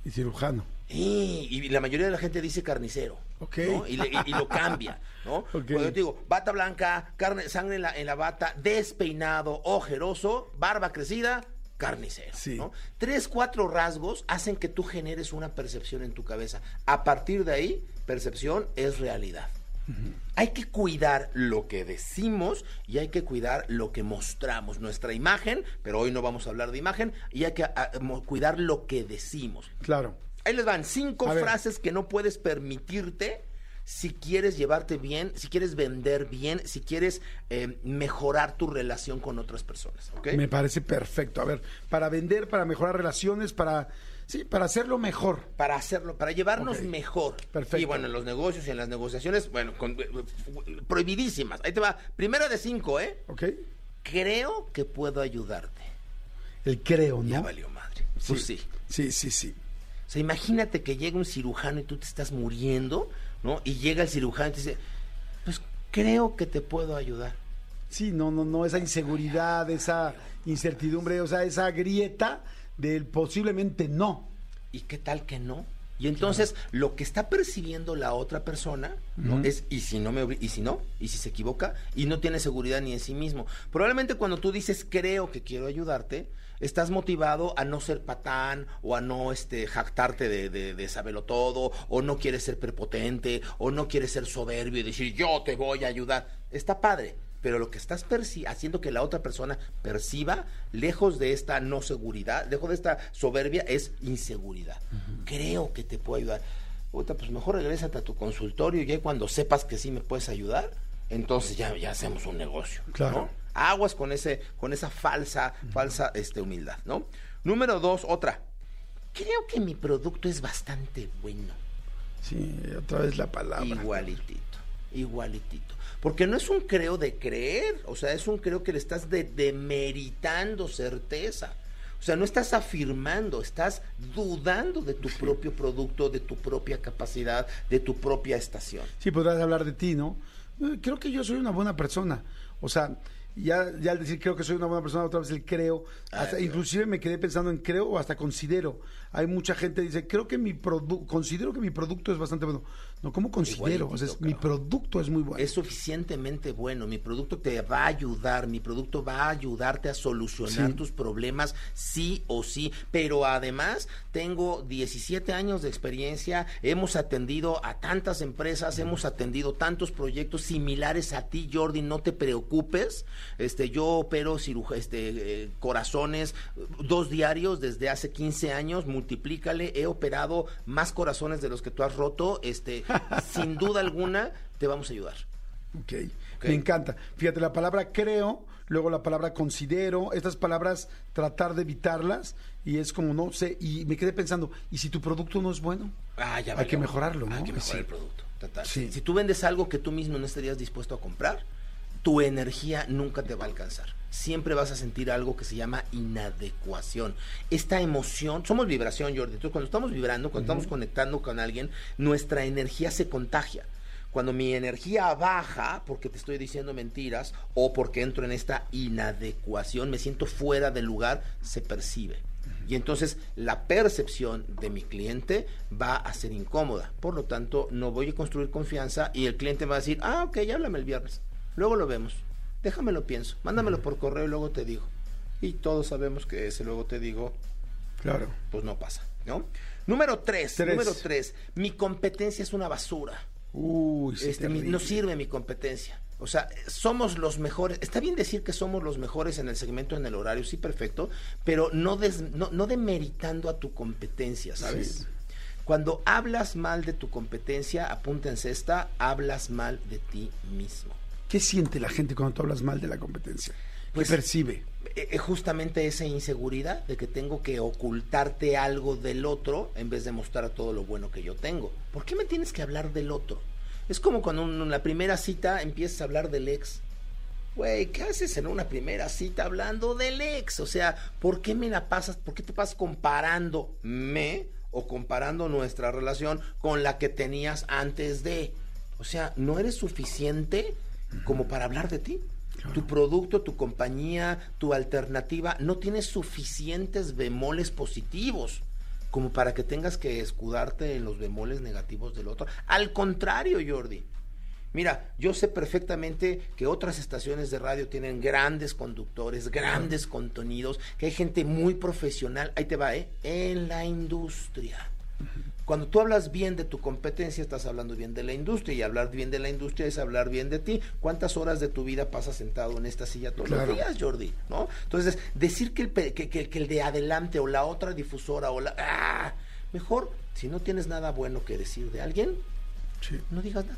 Y cirujano. Y la mayoría de la gente dice carnicero. Ok. ¿no? Y, le- y- y lo cambia, ¿no? Ok. Cuando yo te digo, bata blanca, carne, sangre en la, en la bata, despeinado, ojeroso, barba crecida, carnicero. Sí. ¿no? Tres, cuatro rasgos hacen que tú generes una percepción en tu cabeza. A partir de ahí, percepción es realidad. Hay que cuidar lo que decimos y hay que cuidar lo que mostramos, nuestra imagen, pero hoy no vamos a hablar de imagen, y hay que ah, cuidar lo que decimos. Claro. Ahí les van cinco A ver. frases que no puedes permitirte si quieres llevarte bien, si quieres vender bien, si quieres eh, mejorar tu relación con otras personas. ¿ok? Me parece perfecto. A ver, para vender, para mejorar relaciones, para. Sí, para hacerlo mejor. Para hacerlo, para llevarnos mejor. Perfecto. Y bueno, en los negocios y en las negociaciones, bueno, con- prohibidísimas. Ahí te va. Primera de cinco, ¿eh? ¿Ok? Creo que puedo ayudarte. El creo, Ya ¿no? valió madre. Pues sí. Sí, sí, sí. O sea, imagínate que llega un cirujano y tú te estás muriendo, ¿no? Y llega el cirujano y te dice, pues creo que te puedo ayudar. Sí, no, no, no, esa inseguridad, esa incertidumbre, o sea, esa grieta del posiblemente no. ¿Y qué tal que no? Y entonces lo que está percibiendo la otra persona ¿no? es y si no me y si no y si se equivoca y no tiene seguridad ni en sí mismo. Probablemente cuando tú dices creo que quiero ayudarte estás motivado a no ser patán o a no este jactarte de, de, de saberlo todo o no quieres ser prepotente o no quieres ser soberbio y decir yo te voy a ayudar. Está padre. Pero lo que estás haciendo que la otra persona perciba, lejos de esta no seguridad, lejos de esta soberbia, es inseguridad. Creo que te puedo ayudar. Puta, pues mejor regrésate a tu consultorio y ya cuando sepas que sí me puedes ayudar, entonces ya, ya hacemos un negocio. Claro. ¿no? Aguas con ese, con esa falsa, falsa este, humildad, ¿no? Número dos, otra. Creo que mi producto es bastante bueno. Sí, otra vez la palabra. Igualitito, igualitito. Porque no es un creo de creer, o sea, es un creo que le estás de- demeritando certeza. O sea, no estás afirmando, estás dudando de tu propio producto, de tu propia capacidad, de tu propia estación. Sí, podrás hablar de ti, ¿no? Eh, Creo que yo soy una buena persona. O sea, ya, ya al decir creo que soy una buena persona, otra vez el creo. Hasta, Ay, inclusive me quedé pensando en creo o hasta considero. Hay mucha gente que dice, creo que mi producto, considero que mi producto es bastante bueno. No, ¿cómo considero? O sea, es- mi producto es muy bueno. Es suficientemente bueno, mi producto te va a ayudar, mi producto va a ayudarte a solucionar Sí. tus problemas sí o sí, pero además tengo 17 años de experiencia, hemos atendido a tantas empresas, hemos atendido tantos proyectos similares a ti, Jordi, no te preocupes, este yo opero ciruja- este, eh, corazones eh, dos diarios desde hace 15 años, multiplícale, he operado más corazones de los que tú has roto, este, sin duda alguna te vamos a ayudar. Ok. Ok. Me encanta. Fíjate, la palabra creo, luego la palabra considero, estas palabras tratar de evitarlas y es como no sé, y me quedé pensando, ¿y si tu producto no es bueno? Ah, ya Hay que mejorarlo, ¿no? Hay que mejorar Sí. el producto. total. Sí. Si tú vendes algo que tú mismo no estarías dispuesto a comprar, tu energía nunca te va a alcanzar. Siempre vas a sentir algo que se llama inadecuación. Esta emoción, somos vibración, Jordi. Entonces, cuando estamos vibrando, cuando estamos conectando con alguien, nuestra energía se contagia. Cuando mi energía baja porque te estoy diciendo mentiras o porque entro en esta inadecuación, me siento fuera del lugar, se percibe. Y entonces la percepción de mi cliente va a ser incómoda. Por lo tanto, no voy a construir confianza y el cliente va a decir, ah, ok, háblame el viernes. Luego lo vemos. Déjamelo pienso. Mándamelo por correo y luego te digo. Y todos sabemos que ese luego te digo, Claro. pues no pasa, ¿no? Número tres, Tres. número tres. Mi competencia es una basura. Uy, sí, Este, mi- no sirve mi competencia. O sea, somos los mejores. Está bien decir que somos los mejores en el segmento, en el horario, sí, perfecto, pero no, des- no, no demeritando a tu competencia, ¿sabes? Sí. Cuando hablas mal de tu competencia, apúntense esta, hablas mal de ti mismo. ¿Qué siente la gente cuando tú hablas mal de la competencia? ¿Qué Pues- percibe? Eh, eh, justamente esa inseguridad de que tengo que ocultarte algo del otro en vez de mostrar todo lo bueno que yo tengo. ¿Por qué me tienes que hablar del otro? Es como cuando en la primera cita empiezas a hablar del ex. Güey, ¿qué haces en una primera cita hablando del ex? O sea, ¿por qué me la pasas? ¿Por qué te pasas comparándome o comparando nuestra relación con la que tenías antes de? O sea, no eres suficiente como para hablar de ti. Tu producto, tu compañía, tu alternativa no tiene suficientes bemoles positivos como para que tengas que escudarte en los bemoles negativos del otro. Al contrario, Jordi. Mira, yo sé perfectamente que otras estaciones de radio tienen grandes conductores, grandes contenidos, que hay gente muy profesional, ahí te va, ¿eh? En la industria. Cuando tú hablas bien de tu competencia, estás hablando bien de la industria, y hablar bien de la industria es hablar bien de ti. ¿Cuántas horas de tu vida pasas sentado en esta silla todos Claro. los días, Jordi? ¿No? Entonces, decir que el, que, que- que el de adelante o la otra difusora o la... ¡Ah! Mejor, si no tienes nada bueno que decir de alguien, Sí. no digas nada.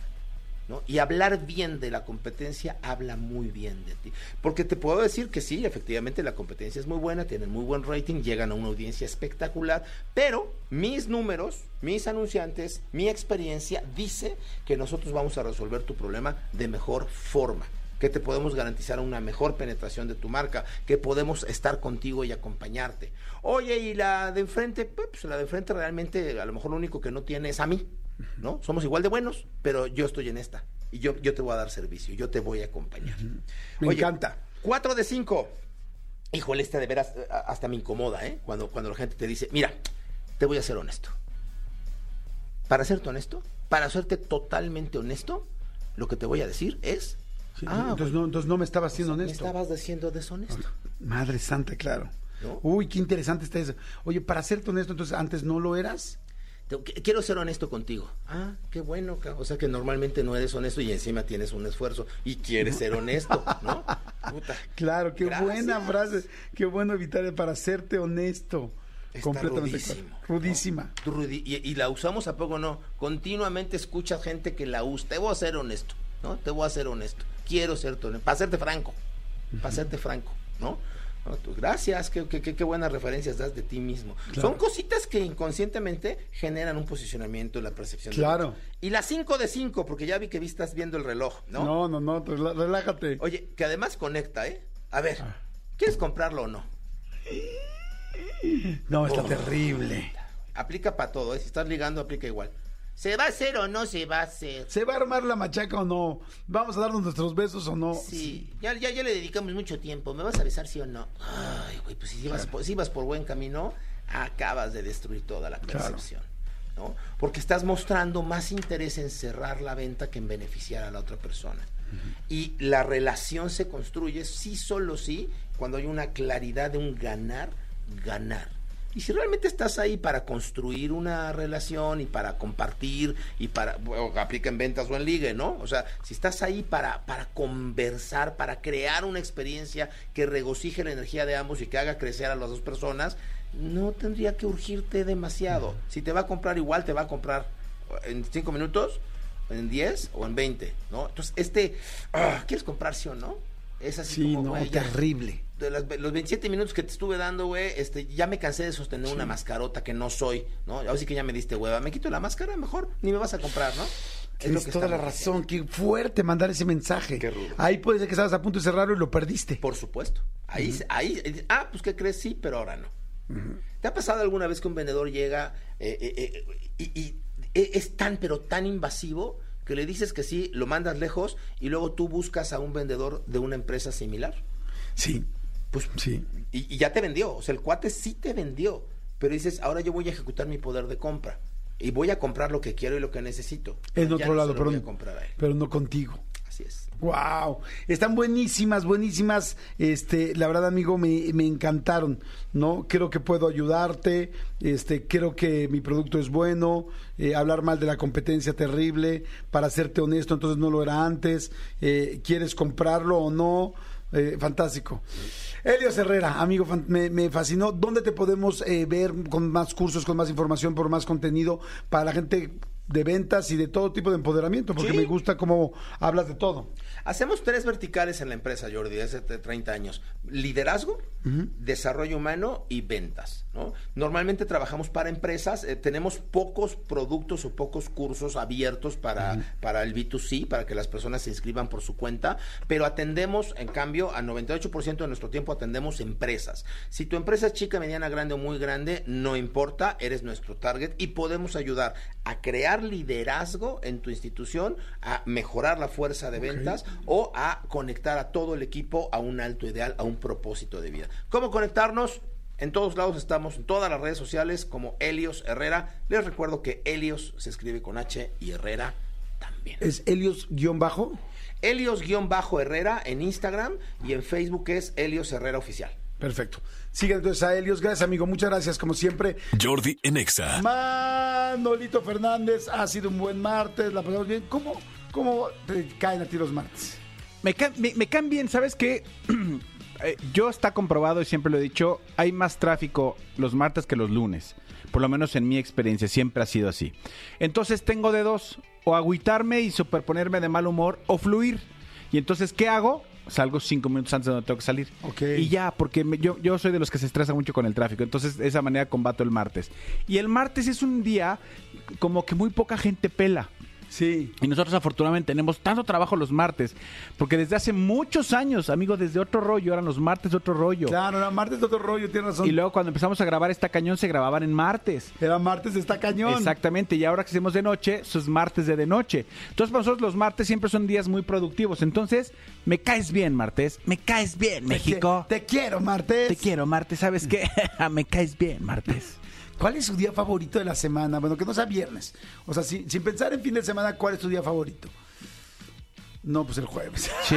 Y hablar bien de la competencia habla muy bien de ti. Porque te puedo decir que sí, efectivamente la competencia es muy buena, tienen muy buen rating, llegan a una audiencia espectacular, pero mis números, mis anunciantes, mi experiencia dice que nosotros vamos a resolver tu problema de mejor forma que te podemos garantizar una mejor penetración de tu marca, que podemos estar contigo y acompañarte. Oye, y la de enfrente, pues la de enfrente realmente a lo mejor lo único que no tiene es a mí, ¿no? Somos igual de buenos, pero yo estoy en esta y yo, yo te voy a dar servicio, yo te voy a acompañar. Me encanta. 4 de 5. Híjole, esta de veras eh, hasta me incomoda, ¿eh? Cuando, cuando la gente te dice, mira, te voy a ser honesto. Para serte honesto, para serte totalmente honesto, lo que te voy a decir es, Sí, ah, entonces, no, entonces no me estabas siendo me honesto. estabas diciendo deshonesto. Madre santa, claro. ¿No? Uy, qué interesante está eso. Oye, para serte honesto, entonces antes no lo eras. Quiero ser honesto contigo. Ah, qué bueno. O sea que normalmente no eres honesto y encima tienes un esfuerzo y quieres ser honesto, ¿no? Puta. Claro, qué Gracias. buena frase. Qué bueno evitar para serte honesto. Está Completamente rudísimo. Rudísima. Y, y la usamos a poco no. Continuamente escuchas gente que la usa. Te voy a ser honesto, ¿no? Te voy a ser honesto. Quiero ser honesto. Para serte franco. Para serte franco, ¿no? No, tú, gracias, qué, qué- qué- qué buenas referencias das de ti mismo. Claro. Son cositas que inconscientemente generan un posicionamiento en la percepción. Claro. Y las 5 de 5, porque ya vi que vi estás viendo el reloj, ¿no? No, no, no, relájate. Oye, que además conecta, ¿eh? A ver, Ah. ¿quieres comprarlo o no? No, está Oh. terrible. Aplica para todo, ¿eh? Si estás ligando, aplica igual. ¿Se va a hacer o no se va a hacer? ¿Se va a armar la machaca o no? ¿Vamos a darnos nuestros besos o no? Sí, ya, ya, ya le dedicamos mucho tiempo. ¿Me vas a besar sí o no? Ay, güey, pues si ibas, por, si ibas por buen camino, acabas de destruir toda la Claro. percepción. ¿no? Porque estás mostrando más interés en cerrar la venta que en beneficiar a la otra persona. Y la relación se construye sí, solo sí, cuando hay una claridad de un ganar, ganar. Y si realmente estás ahí para construir una relación y para compartir y para, bueno, aplica en ventas o en ligue, ¿no? O sea, si estás ahí para, para conversar, para crear una experiencia que regocije la energía de ambos y que haga crecer a las dos personas, no tendría que urgirte demasiado. Si te va a comprar igual, te va a comprar en cinco minutos, en 10 o en 20, ¿no? Entonces, este, ah, ¿quieres comprar sí o no? Es así Sí, como, no, ya terrible. de las- los 27 minutos que te estuve dando, güey, este, ya me cansé de sostener una mascarota que no soy, ¿no? Ahora sí que ya me diste hueva. Me quito la máscara, mejor ni me vas a comprar, ¿no? Tienes toda la razón. Qué fuerte mandar ese mensaje. Qué rudo. Ahí puede ser que estabas a punto de cerrarlo y lo perdiste. Por supuesto. Ahí, ahí, eh, ah, pues ¿qué crees? Sí, pero ahora no. ¿Te ha pasado alguna vez que un vendedor llega eh, eh, eh, y, y, es tan, pero tan invasivo que le dices que sí, lo mandas lejos y luego tú buscas a un vendedor de una empresa similar? Sí, Pues sí. y, y ya te vendió, o sea, el cuate sí te vendió, pero dices, ahora yo voy a ejecutar mi poder de compra y voy a comprar lo que quiero y lo que necesito. En Ya otro no lado, pero, pero no contigo. Wow, están buenísimas, buenísimas. Este, la verdad, amigo, me, encantaron. No, creo que puedo ayudarte. Este, creo que mi producto es bueno. eh, hablar mal de la competencia terrible. Para serte honesto, entonces no lo era antes. eh, ¿Quieres comprarlo o no? Eh, fantástico. Helios Herrera, amigo, me, fascinó. ¿Dónde te podemos ver con más cursos, con más información, por más contenido para la gente de ventas y de todo tipo de empoderamiento? Porque Sí. me gusta cómo hablas de todo. Hacemos tres verticales en la empresa, Jordi, desde hace 30 años. Liderazgo, desarrollo humano y ventas. ¿No? Normalmente trabajamos para empresas, eh, tenemos pocos productos o pocos cursos abiertos para, para el B2C, para que las personas se inscriban por su cuenta, pero atendemos, en cambio, al 98% de nuestro tiempo atendemos empresas. Si tu empresa es chica, mediana, grande o muy grande, no importa, eres nuestro target y podemos ayudar a crear liderazgo en tu institución, a mejorar la fuerza de ventas o a conectar a todo el equipo a un alto ideal, a un propósito de vida. ¿Cómo conectarnos? En todos lados estamos, en todas las redes sociales como Helios Herrera. Les recuerdo que Helios se escribe con H y Herrera también. Es Helios-bajo. Helios-Herrera en Instagram y en Facebook es Helios Herrera Oficial. Perfecto. Sigan entonces a Helios. Gracias, amigo. Muchas gracias, como siempre. Jordi en Exa. Manolito Fernández, ha sido un buen martes. La pasamos bien. ¿Cómo, cómo te caen a ti los martes? Me, ca- me, me caen bien, ¿sabes qué? Eh, yo está comprobado y siempre lo he dicho, hay más tráfico los martes que los lunes. Por lo menos en mi experiencia siempre ha sido así. Entonces tengo de dos, o agüitarme y superponerme de mal humor, o fluir. Y entonces, ¿qué hago? Salgo cinco minutos antes de donde tengo que salir. Y ya, porque me- yo, yo soy de los que se estresa mucho con el tráfico. Entonces, de esa manera combato el martes. Y el martes es un día como que muy poca gente pela. Sí. Y nosotros afortunadamente tenemos tanto trabajo los martes, porque desde hace muchos años, amigos, desde otro rollo, eran los martes de otro rollo. Claro, era martes de otro rollo, tienes razón. Y luego cuando empezamos a grabar esta cañón se grababan en martes. Era martes de esta cañón. Exactamente, y ahora que hacemos de noche, sus martes de de noche. Entonces para nosotros los martes siempre son días muy productivos. Entonces, me caes bien, martes. Me caes bien, Te México. qui- Te, quiero, martes. Te quiero, martes. ¿Sabes qué? me caes bien, martes. ¿Cuál es su día favorito de la semana? Bueno, que no sea viernes. O sea, sin, sin pensar en fin de semana, ¿cuál es tu día favorito? No, pues el jueves. Sí,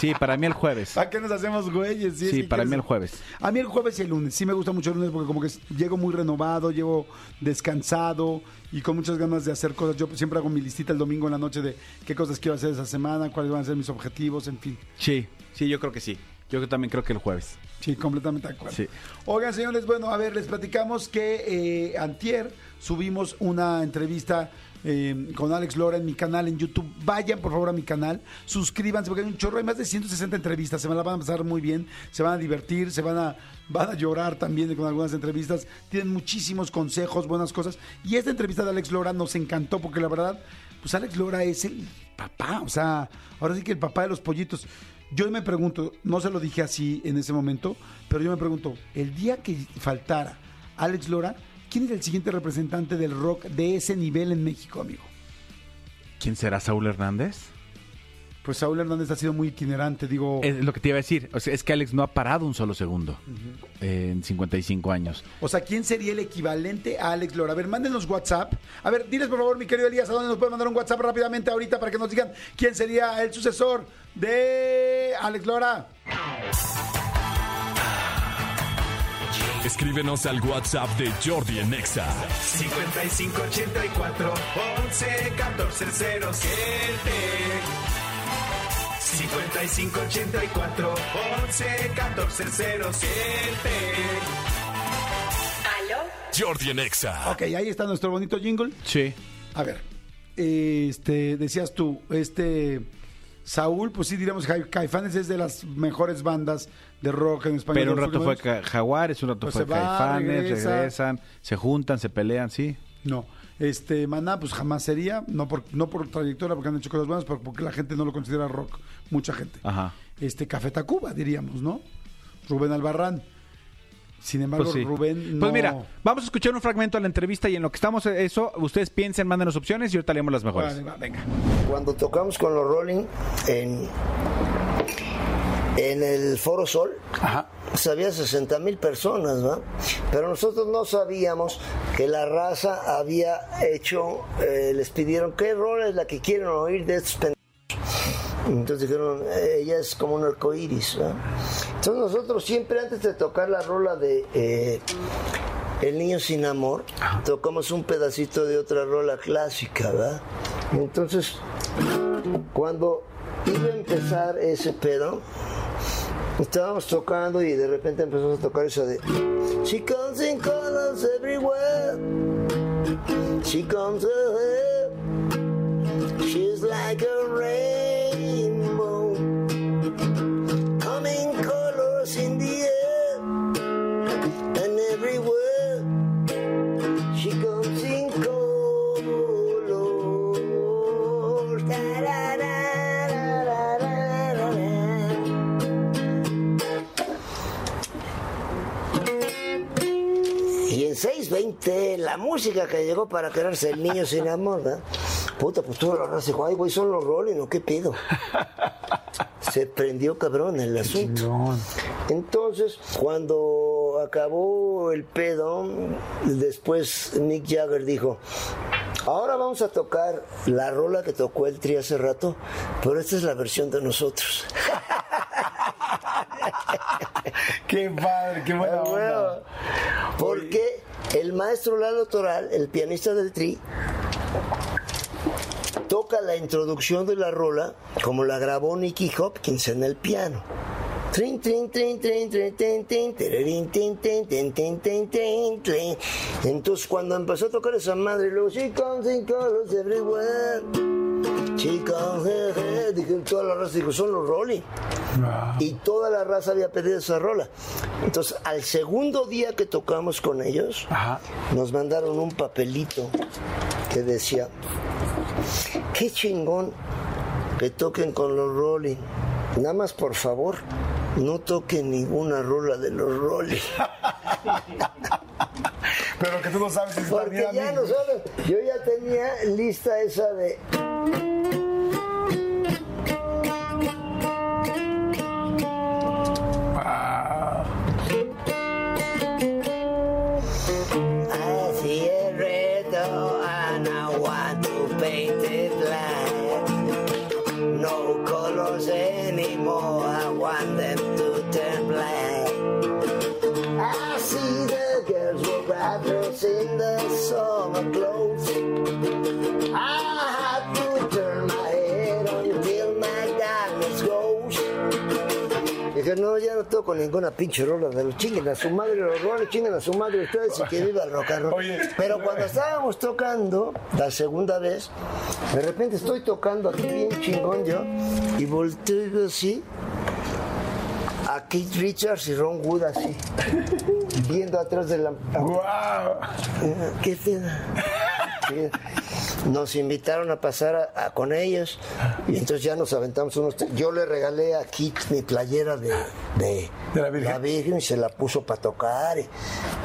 sí, para mí el jueves. ¿Para qué nos hacemos güeyes? Si Sí, para quieres- mí el jueves. A mí el jueves y el lunes. Sí me gusta mucho el lunes porque como que llego muy renovado, llego descansado y con muchas ganas de hacer cosas. Yo siempre hago mi listita el domingo en la noche de qué cosas quiero hacer esa semana, cuáles van a ser mis objetivos, en fin. Sí, sí, yo creo que sí. Yo también creo que el jueves. Sí, completamente de acuerdo. Sí. Oigan, señores, bueno, a ver, les platicamos que eh, antier subimos una entrevista eh, con Alex Lora en mi canal en YouTube. Vayan, por favor, a mi canal. Suscríbanse, porque hay un chorro, hay más de 160 entrevistas. Se van a van a pasar muy bien, se van a divertir, se van a, van a llorar también con algunas entrevistas. Tienen muchísimos consejos, buenas cosas. Y esta entrevista de Alex Lora nos encantó, porque la verdad, pues Alex Lora es el papá, o sea, ahora sí que el papá de los pollitos. Yo me pregunto, no se lo dije así en ese momento, pero yo me pregunto, el día que faltara Alex Lora, ¿quién es el siguiente representante del rock de ese nivel en México, amigo? ¿Quién será Saúl Hernández? Pues Saúl Hernández ha sido muy itinerante, digo. Es lo que te iba a decir. O sea, es que Alex no ha parado un solo segundo eh, en 55 años. O sea, ¿quién sería el equivalente a Alex Lora? A ver, mándenos WhatsApp. A ver, diles por favor, mi querido Elías, a dónde nos pueden mandar un WhatsApp rápidamente ahorita para que nos digan quién sería el sucesor de Alex Lora. Escríbenos al WhatsApp de Jordi en Exa. 5584 11 14 07 5584 11 14 07 Jordi en Exa. Ok, ahí está nuestro bonito jingle. Sí. A ver, este, decías tú, este Saúl, pues sí diríamos que Caifanes es de las mejores bandas de rock en español. Pero un rato fue Jaguares, un rato Pues fue Caifanes, regresa. regresan, se juntan, se pelean, sí. No. Este, Maná, pues jamás sería, no por, no por trayectoria, porque han hecho cosas buenas, pero porque la gente no lo considera rock, mucha gente. Ajá. Este, Café Tacuba, diríamos, ¿no? Rubén Albarrán. Sin embargo, Pues sí. Rubén no... Pues mira, vamos a escuchar un fragmento de la entrevista y en lo que estamos en eso, ustedes piensen, mándenos opciones y ahorita leemos las mejores. Vale, va, venga. Cuando tocamos con los Rolling en, en el Foro Sol, pues había 60 mil personas, ¿va? Pero nosotros no sabíamos que la raza había hecho, eh, les pidieron, ¿qué rol es la que quieren oír de estos pendejos? Entonces dijeron, "Eh, ella es como un arcoíris. ¿va? Entonces nosotros siempre antes de tocar la rola de eh, El niño sin amor, tocamos un pedacito de otra rola clásica, ¿verdad? Entonces, cuando iba a empezar ese pedo, estábamos tocando y de repente empezamos a tocar esa de She comes in colors everywhere. She comes ahead. She's like a rainbow. Coming colors in the air 6.20, la música que llegó para quedarse el niño sin amor, ¿verdad? Puta, pues tú la raza dijo, ay, güey, son los Rolling, ¿o qué pido? Se prendió cabrón el asunto. Entonces, cuando acabó el pedo, después Mick Jagger dijo, ahora vamos a tocar la rola que tocó el tri hace rato, pero esta es la versión de nosotros. Qué padre, qué buena onda. bueno, Porque el maestro Lalo Toral, el pianista del tri, toca la introducción de la rola como la grabó Nicky Hopkins en el piano. Entonces cuando empezó a tocar esa madre, luego she comes in colors everywhere. She comes, eh, eh", dije, toda la raza dijo, son los Rolling. Y toda la raza había pedido esa rola. Entonces, al segundo día que tocamos con ellos, nos mandaron un papelito que decía, qué chingón que toquen con los Rolling. Nada más, por favor, no toquen ninguna rola de los Rolling. Pero que tú no sabes si está Porque ya yo ya tenía lista esa de... in the summer clothes. I have to turn my head until my darkness goes. Dije, no, ya no toco ninguna pinche rola de los chinguen a su madre los roles, chinguen a su madre ustedes y que viva el rock and roll. Oye. Pero cuando estábamos tocando, la segunda vez, de repente estoy tocando aquí bien chingón yo, y volteo y veo así, a Keith Richards y Ron Wood así, viendo atrás de la... ¿Qué pedo? Nos invitaron a pasar a- a- con ellos y entonces ya nos aventamos unos... Yo le regalé a Kit mi playera de, de, ¿De la Virgen? y se la puso para tocar y,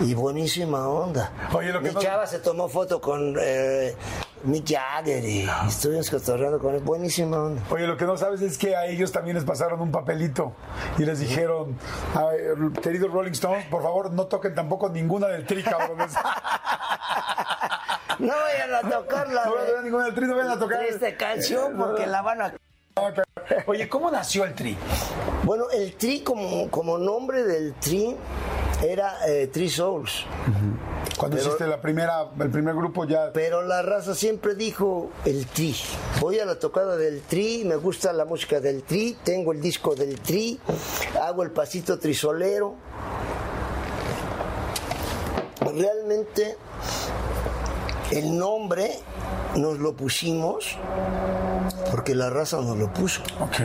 y buenísima onda. Oye, lo que mi no- chava se tomó foto con eh, Mick Jagger y estuvimos cotorreando con él. Buenísima onda. Oye, lo que no sabes es que a ellos también les pasaron un papelito y les dijeron, a ver, queridos Rolling Stones, por favor no toquen tampoco ninguna del tri, cabrones. No vayan a tocarla. No vayan a tocar ninguna del tri, no vayan a tocar. Esta canción porque la van a... Oye, ¿cómo nació el tri? Bueno, el Tri como, como nombre del Tri era eh, Tri Souls. Cuando Pero- hiciste la primera, el primer grupo ya... Pero la raza siempre dijo el Tri. Voy a la tocada del Tri, me gusta la música del Tri, tengo el disco del Tri, hago el pasito trisolero. Realmente el nombre nos lo pusimos porque la raza nos lo puso. Ok.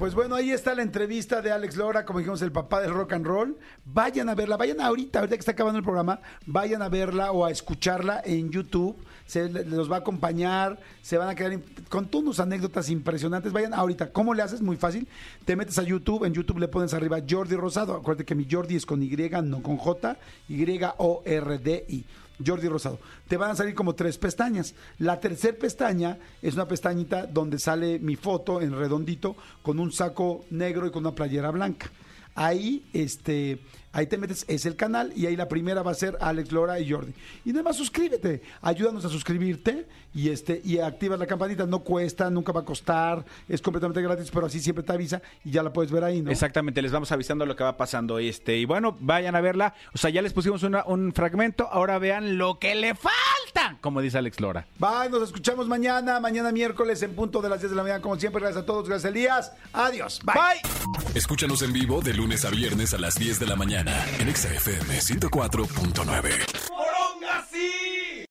Pues bueno, ahí está la entrevista de Alex Lora, como dijimos, el papá del rock and roll. Vayan a verla, vayan ahorita, ahorita que está acabando el programa, vayan a verla o a escucharla en YouTube. Se los va a acompañar, se van a quedar con todas unas anécdotas impresionantes. Vayan ahorita. ¿Cómo le haces? Muy fácil. Te metes a YouTube, en YouTube le pones arriba Jordi Rosado. Acuérdate que mi Jordi es con Y, no con J, Y-O-R-D-I. Jordi Rosado. Te van a salir como tres pestañas. La tercer pestaña es una pestañita donde sale mi foto en redondito con un saco negro y con una playera blanca. Ahí, este, ahí te metes, es el canal y ahí la primera va a ser Alex Lora y Jordi. Y nada más suscríbete, ayúdanos a suscribirte y este y activas la campanita, no cuesta, nunca va a costar, es completamente gratis, pero así siempre te avisa y ya la puedes ver ahí, ¿no? Exactamente, les vamos avisando lo que va pasando. Este, y bueno, vayan a verla. O sea, ya les pusimos una- un fragmento, ahora vean lo que le falta, como dice Alex Lora. Bye, nos escuchamos mañana, mañana miércoles en punto de las 10 de la mañana, como siempre, gracias a todos, gracias Elías, adiós, bye. Bye. Escúchanos en vivo de lunes a viernes a las 10 de la mañana mañana en XFM 104.9.